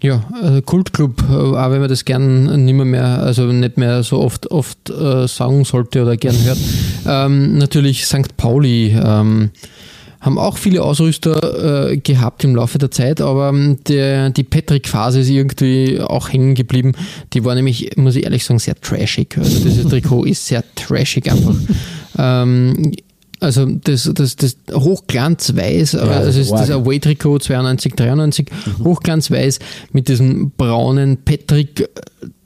Ja, äh, Kultclub, äh, auch wenn man das gern nicht mehr, mehr also nicht mehr so oft, oft äh, sagen sollte oder gern hört. Ähm, natürlich St. Pauli ähm, haben auch viele Ausrüster äh, gehabt im Laufe der Zeit, aber ähm, der, die Patrick-Phase ist irgendwie auch hängen geblieben. Die war nämlich, muss ich ehrlich sagen, sehr trashig. Also dieses Trikot ist sehr trashig einfach. ähm, also das, das, das Hochglanzweiß, aber das also ist das arg. Away-Trikot 92, 93, Hochglanzweiß mit diesem braunen Patrick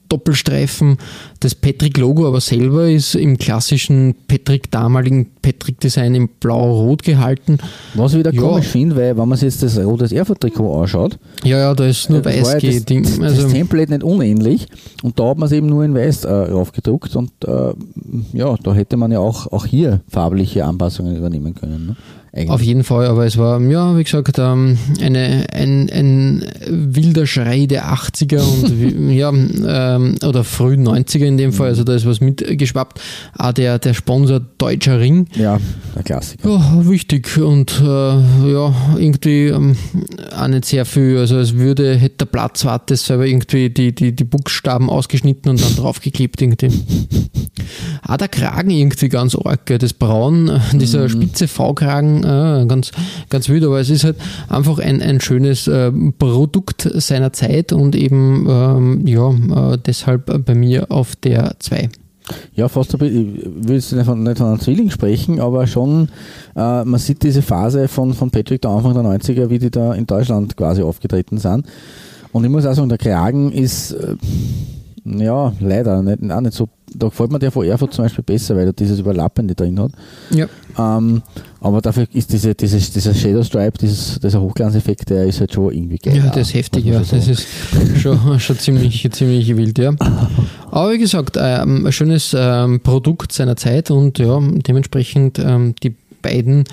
Doppelstreifen. Das Patrick-Logo aber selber ist im klassischen Patrick, damaligen Patrick-Design in blau-rot gehalten. Was ich wieder Ja. komisch finde, weil wenn man sich jetzt das Rotes Erfurt-Trikot anschaut, Ja, ja, da ist nur das weiß das, Ding. Also, das Template nicht unähnlich und da hat man es eben nur in weiß äh, raufgedruckt und äh, ja, da hätte man ja auch, auch hier farbliche Anpassungen übernehmen können. Ne? Eigentlich. Auf jeden Fall, aber es war, ja, wie gesagt, ähm, eine, ein, ein wilder Schrei der 80er und ja, ähm, oder frühen 90er in dem Fall, also da ist was mitgeschwappt. Auch der, der Sponsor Deutscher Ring, ja, der Klassiker. ja, wichtig und äh, ja, irgendwie ähm, auch nicht sehr viel. Also es würde, hätte der Platzwart das selber irgendwie die, die, die Buchstaben ausgeschnitten und dann draufgeklebt irgendwie. Auch der Kragen irgendwie ganz arg, gell? das Braun, äh, dieser spitze V-Kragen, ganz, ganz wild, aber es ist halt einfach ein, ein schönes äh, Produkt seiner Zeit und eben ähm, ja, äh, deshalb bei mir auf der 2. Ja, fast ein bisschen, ich will jetzt nicht von, nicht von einem Zwilling sprechen, aber schon, äh, man sieht diese Phase von, von Patrick der Anfang der 90er, wie die da in Deutschland quasi aufgetreten sind. Und ich muss auch sagen, der Kragen ist, äh, ja, leider nicht, auch nicht so da gefällt mir der von Erfurt zum Beispiel besser, weil er dieses Überlappende drin hat. Ja. Ähm, aber dafür ist diese, dieses, dieser Shadow Stripe, dieses, dieser Hochglanzeffekt, der ist halt schon irgendwie geil. Ja, das ist heftig, ja. Das ist schon, schon ziemlich, ziemlich wild, ja. Aber wie gesagt, ähm, ein schönes ähm, Produkt seiner Zeit und ja, dementsprechend ähm, die beiden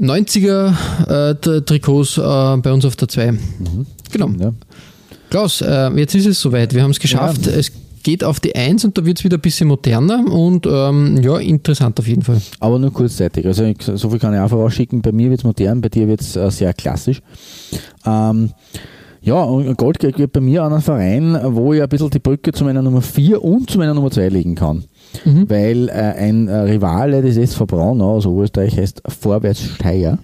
90er-Trikots äh, bei uns auf der 2. Genau. sagen. Ja. Klaus, äh, jetzt ist es soweit. Wir haben es geschafft. Es geht auf die 1 und da wird es wieder ein bisschen moderner und ähm, ja, interessant auf jeden Fall. Aber nur kurzzeitig. Also ich, so viel kann ich auch vorausschicken. Bei mir wird es modern, bei dir wird es äh, sehr klassisch. Ähm, ja, und Gold geht bei mir an einen Verein, wo ich ein bisschen die Brücke zu meiner Nummer 4 und zu meiner Nummer 2 legen kann. Weil äh, ein äh, Rivale des SV Braunau aus Oberösterreich heißt Vorwärts Steyr.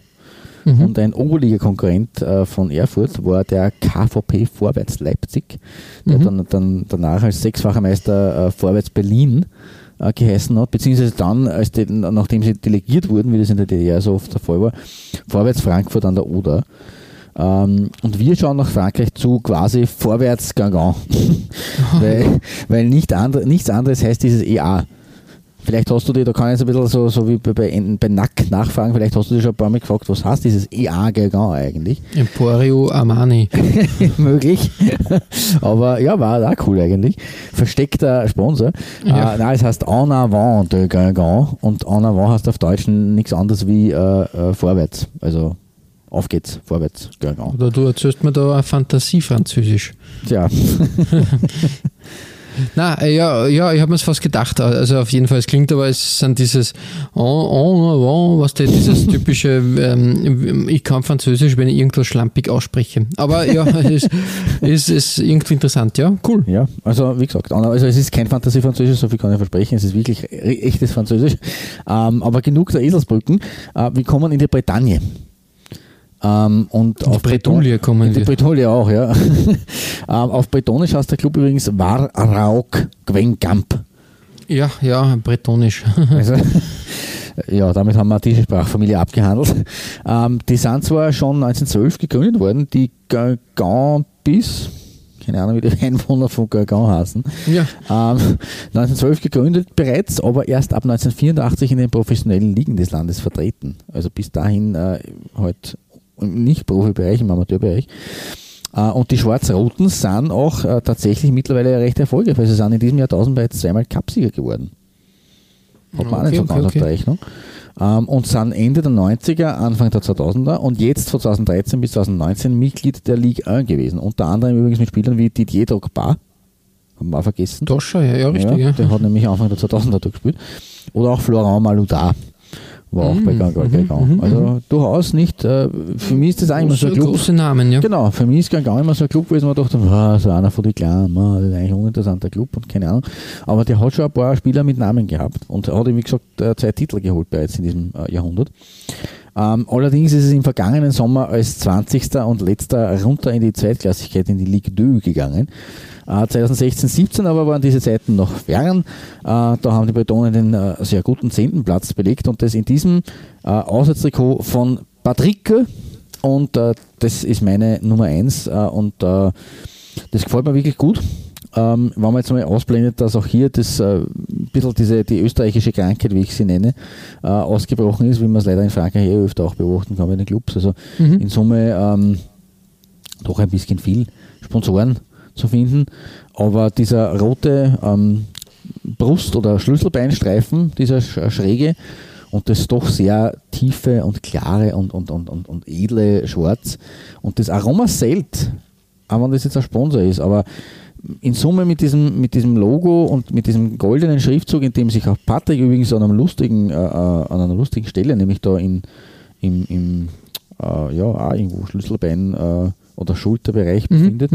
Und ein Oberliga-Konkurrent äh, von Erfurt war der KVP Vorwärts Leipzig, der dann, dann danach als sechsfacher Meister äh, Vorwärts Berlin äh, geheißen hat, beziehungsweise dann, als die, nachdem sie delegiert wurden, wie das in der DDR so oft der Fall war, Vorwärts Frankfurt an der Oder. Ähm, und wir schauen nach Frankreich zu quasi vorwärts Gangan. weil weil nicht andre, nichts anderes heißt dieses EA. Vielleicht hast du dir, da kann ich jetzt ein bisschen so, so wie bei, bei, bei Nack nachfragen, vielleicht hast du dir schon ein paar Mal gefragt, was heißt dieses EA Gangan eigentlich? Emporio Armani. Möglich. Aber ja, war auch cool eigentlich. Versteckter Sponsor. Ja. Äh, nein, es heißt En avant de Gangan und En avant heißt auf Deutsch nichts anderes wie äh, äh, vorwärts. Also auf geht's, vorwärts Gangan. Oder du erzählst mir da Fantasie-Französisch. Tja, Na, äh, ja, ja, ich habe mir fast gedacht. Also auf jeden Fall, es klingt aber, es sind dieses en, en avant, was der dieses typische, ähm, ich kann Französisch, wenn ich irgendwas schlampig ausspreche. Aber ja, es ist, ist, ist irgendwie interessant, ja, cool. Ja, also wie gesagt, also es ist kein Fantasie-Französisch, so viel kann ich versprechen, es ist wirklich echtes Französisch. Ähm, aber genug der Eselsbrücken. Äh, wir kommen in die Bretagne. Ähm, und auf Bretouille Breton- kommen in die wir. Bretouille auch, ja. ähm, auf Bretonisch heißt der Club übrigens Warrauk Gwengamp. Ja, ja, bretonisch. Also, ja, damit haben wir diese Sprachfamilie abgehandelt. Ähm, die sind zwar schon 1912 gegründet worden, die Gambis, keine Ahnung, wie die Einwohner von Gauguin heißen. Ja. Ähm, 1912 gegründet bereits, aber erst ab 1984 in den professionellen Ligen des Landes vertreten. Also bis dahin äh, halt im Nicht-Profibereich, im Amateurbereich. Äh, und die Schwarz-Roten sind auch äh, tatsächlich mittlerweile recht erfolgreich, weil sie sind in diesem Jahrtausend bereits zweimal Cupsieger geworden. Hat man auch nicht so Okay, ganz okay, auf der Rechnung. Ähm, und sind Ende der 90er, Anfang der 2000er und jetzt von 2013 bis 2019 Mitglied der Ligue 1 gewesen. Unter anderem übrigens mit Spielern wie Didier Drogba, haben wir auch vergessen. Toscher, ja, ja, richtig, ja. Der hat nämlich Anfang der 2000er da gespielt. Oder auch Florent Malouda war auch Mhm, bei Gangan. Gangan. Also durchaus nicht, äh, für mich ist das immer so ein Club. große Namen, ja. Genau, für mich ist Gangan immer so ein Club wo ich dachte, wow, so einer von den Kleinen, man, das ist eigentlich ein uninteressanter Club und keine Ahnung. Aber der hat schon ein paar Spieler mit Namen gehabt und hat, wie gesagt, äh, zwei Titel geholt bereits in diesem äh, Jahrhundert. Ähm, allerdings ist es im vergangenen Sommer als 20. und letzter runter in die Zweitklassigkeit, in die Ligue 2 gegangen. Äh, 2016, 17 aber waren diese Zeiten noch fern. Äh, da haben die Bretonen den äh, sehr guten zehnten Platz belegt und das in diesem äh, Auswärtstrikot von Patrick und äh, das ist meine Nummer 1 äh, und äh, das gefällt mir wirklich gut. Ähm, wenn man jetzt mal ausblendet, dass auch hier das äh, ein bisschen diese, die österreichische Krankheit, wie ich sie nenne, äh, ausgebrochen ist, wie man es leider in Frankreich eh öfter auch beobachten kann bei den Clubs. Also in Summe ähm, doch ein bisschen viel Sponsoren zu finden. Aber dieser rote ähm, Brust- oder Schlüsselbeinstreifen, dieser sch- schräge und das doch sehr tiefe und klare und, und, und, und, und edle Schwarz und das Aroma Selt, auch wenn das jetzt ein Sponsor ist, aber in Summe mit diesem, mit diesem Logo und mit diesem goldenen Schriftzug, in dem sich auch Patrick übrigens an, einem lustigen, äh, äh, an einer lustigen Stelle, nämlich da in, im, im äh, ja, irgendwo Schlüsselbein äh, oder Schulterbereich befindet.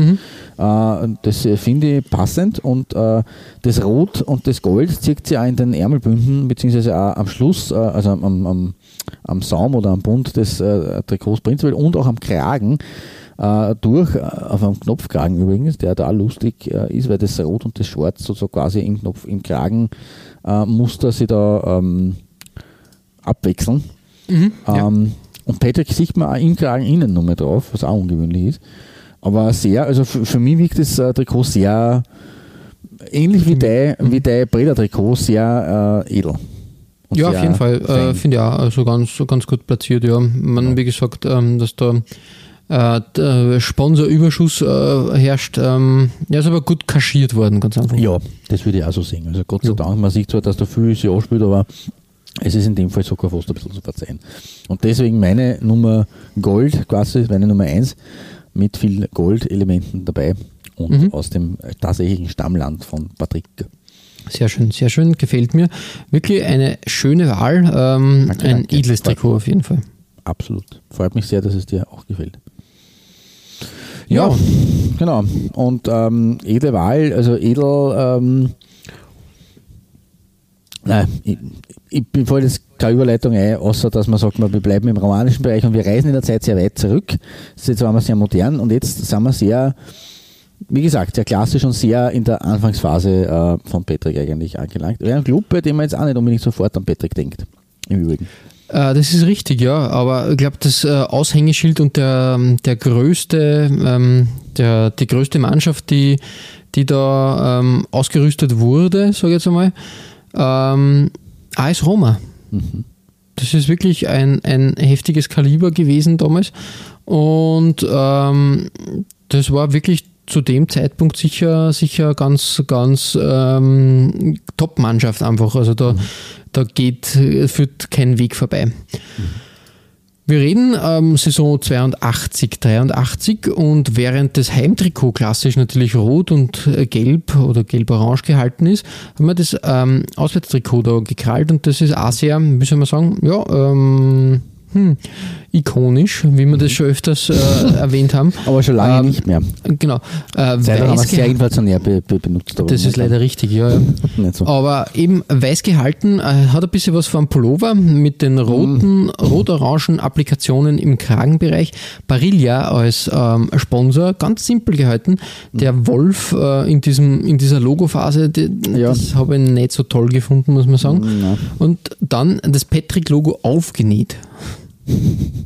Äh, das äh, finde ich passend und äh, das Rot und das Gold zieht sich auch in den Ärmelbünden, beziehungsweise auch am Schluss, äh, also am, am, am Saum oder am Bund des äh, Trikots prinzipiell und auch am Kragen äh, durch, auf einem Knopfkragen übrigens, der da lustig ist, weil das Rot und das Schwarz so, so quasi im Knopf, im Kragen äh, Muster sie da ähm, abwechseln. Ähm, und Patrick sieht man auch im Kragen innen nochmal drauf, was auch ungewöhnlich ist. Aber sehr, also für, für mich wirkt das äh, Trikot sehr ähnlich wie dein, wie dein Breda-Trikot, sehr äh, edel. Und Ja, auf jeden Fall. Äh. Finde ich auch. Also ganz, ganz gut platziert, ja. Man, wie gesagt, ähm, dass da äh, der Sponsorüberschuss äh, herrscht. Ähm, ja, ist aber gut kaschiert worden, ganz einfach. Ja, das würde ich auch so sehen. Also Gott sei Ja. Dank, man sieht zwar, dass da viel sich anspielt, aber es ist in dem Fall sogar fast ein bisschen zu verzeihen. Und deswegen meine Nummer Gold, quasi meine Nummer 1, mit viel Goldelementen dabei und Mhm. aus dem tatsächlichen Stammland von Patrick. Sehr schön, sehr schön, gefällt mir. Wirklich eine schöne Wahl. Ähm, Danke, ein danke. edles Trikot auf jeden Fall. Absolut. Freut mich sehr, dass es dir auch gefällt. Ja. Ja, genau. Und ähm, edle Wahl, also edel, ähm, nein, ich, ich bin voll jetzt keine Überleitung ein, außer dass man sagt, wir bleiben im romanischen Bereich und wir reisen in der Zeit sehr weit zurück. Jetzt waren wir sehr modern und jetzt sind wir sehr, wie gesagt, sehr klassisch und sehr in der Anfangsphase äh, von Patrick eigentlich angelangt. Wäre ein Club, bei dem man jetzt auch nicht unbedingt sofort an Patrick denkt. Im Übrigen. Äh, das ist richtig, ja. Aber ich glaube, das äh, Aushängeschild und der, der größte, ähm, der, die größte Mannschaft, die, die da ähm, ausgerüstet wurde, sage ich jetzt einmal, ähm, AS Roma. Das ist wirklich ein, ein heftiges Kaliber gewesen damals. Und ähm, das war wirklich zu dem Zeitpunkt sicher, sicher ganz, ganz ähm, Top-Mannschaft einfach. Also da, da geht, führt kein Weg vorbei. Wir reden ähm, Saison 82, 83 und während das Heimtrikot klassisch natürlich rot und äh, gelb oder gelb-orange gehalten ist, haben wir das ähm, Auswärtstrikot da gekrallt und das ist auch sehr, wie soll man sagen, ja, ähm, hm, ikonisch, wie wir das schon öfters äh, erwähnt haben. Aber schon lange Ähm, nicht mehr. Genau. Äh, Seitdem haben wir es inflationär be be benutzt. das ist leider richtig, ja. ja. So. Aber eben weiß gehalten, äh, hat ein bisschen was von Pullover mit den roten, rot-orangen Applikationen im Kragenbereich. Barilla als ähm, Sponsor, ganz simpel gehalten. Der Wolf äh, in, diesem, in dieser Logophase, die, Ja. das habe ich nicht so toll gefunden, muss man sagen. Na. Und dann das Patrick-Logo aufgenäht.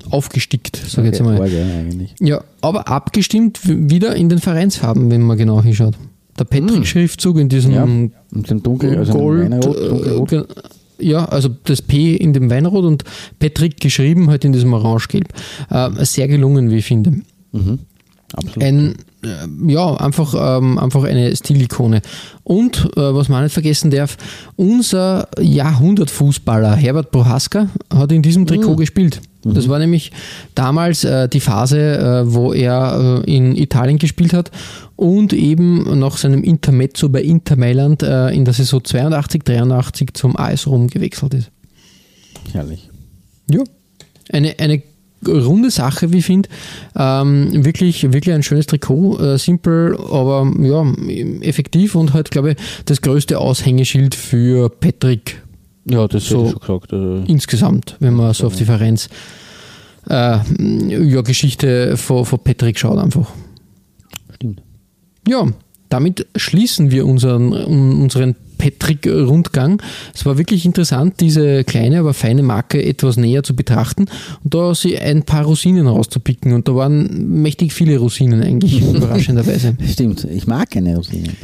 Aufgestickt, sage ich jetzt mal. eigentlich. Ja, aber abgestimmt wieder in den Vereinsfarben, wenn man genau hinschaut. Der Patrick-Schriftzug in diesem Ja, und dem Dunkel, also Gold. Weinrot, Dunkelrot. äh, ge- ja, also das P in dem Weinrot und Patrick geschrieben halt in diesem Orangegelb. Äh, sehr gelungen, wie ich finde. Absolut. Ein, äh, ja, einfach, ähm, einfach eine Stilikone. Und, äh, was man nicht vergessen darf, unser Jahrhundertfußballer Herbert Prohaska hat in diesem Trikot gespielt. Das war nämlich damals äh, die Phase, äh, wo er äh, in Italien gespielt hat und eben nach seinem Intermezzo bei Inter Mailand äh, in der Saison 82, 83 zum AS Rom gewechselt ist. Herrlich. Ja. Eine, eine runde Sache, wie ich finde. Ähm, wirklich, wirklich ein schönes Trikot. Äh, simpel, aber ja, effektiv und halt, glaube ich, das größte Aushängeschild für Patrick Ja, das So. hätte ich schon gesagt. Also, insgesamt, wenn man so auf die Vereins äh, ja, Geschichte von, von Patrick schaut einfach. stimmt. Ja, damit schließen wir unseren, unseren Patrick-Rundgang. Es war wirklich interessant, diese kleine, aber feine Marke etwas näher zu betrachten und da sie ein paar Rosinen rauszupicken. Und da waren mächtig viele Rosinen eigentlich, überraschenderweise. Stimmt, ich mag keine Rosinen.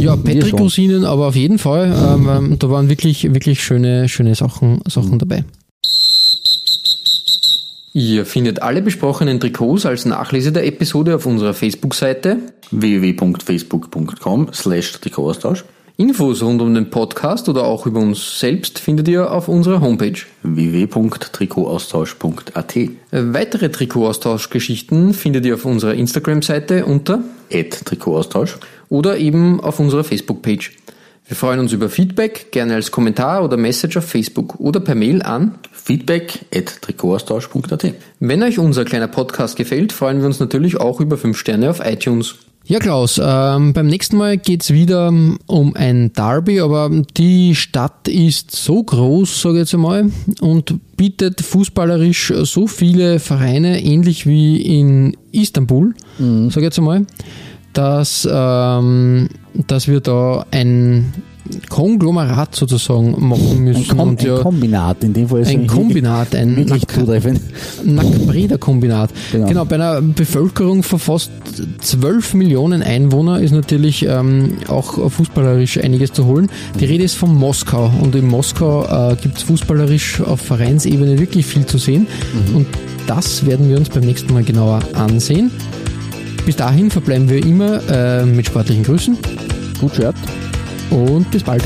Ja, Patrick-Rosinen, aber auf jeden Fall, ähm, da waren wirklich, wirklich schöne, schöne Sachen, Sachen dabei. Ihr findet alle besprochenen Trikots als Nachlese der Episode auf unserer Facebook-Seite www.facebook.com slash Trikotaustausch Infos rund um den Podcast oder auch über uns selbst findet ihr auf unserer Homepage. www.trikotaustausch.at Weitere Trikotaustauschgeschichten findet ihr auf unserer Instagram-Seite unter at Trikotaustausch oder eben auf unserer Facebook-Page. Wir freuen uns über Feedback, gerne als Kommentar oder Message auf Facebook oder per Mail an. feedback at Trikotaustausch.at Wenn euch unser kleiner Podcast gefällt, freuen wir uns natürlich auch über 5 Sterne auf iTunes. Ja, Klaus, ähm, beim nächsten Mal geht's wieder ähm, um ein Derby, aber die Stadt ist so groß, sage ich jetzt einmal, und bietet fußballerisch so viele Vereine, ähnlich wie in Istanbul, sage ich jetzt einmal, dass, ähm, dass wir da ein Konglomerat sozusagen machen müssen. Ein, Kom und ein ja, Kombinat, in dem Fall ist ein Kombinat, ein Nack- zutreffend. Nackbreder-Kombinat. Genau. Genau. bei einer Bevölkerung von fast 12 Millionen Einwohner ist natürlich ähm, auch fußballerisch einiges zu holen. Die Rede ist von Moskau und in Moskau äh, gibt es fußballerisch auf Vereinsebene wirklich viel zu sehen und das werden wir uns beim nächsten Mal genauer ansehen. Bis dahin verbleiben wir immer äh, mit sportlichen Grüßen Gut Shirt. und bis bald.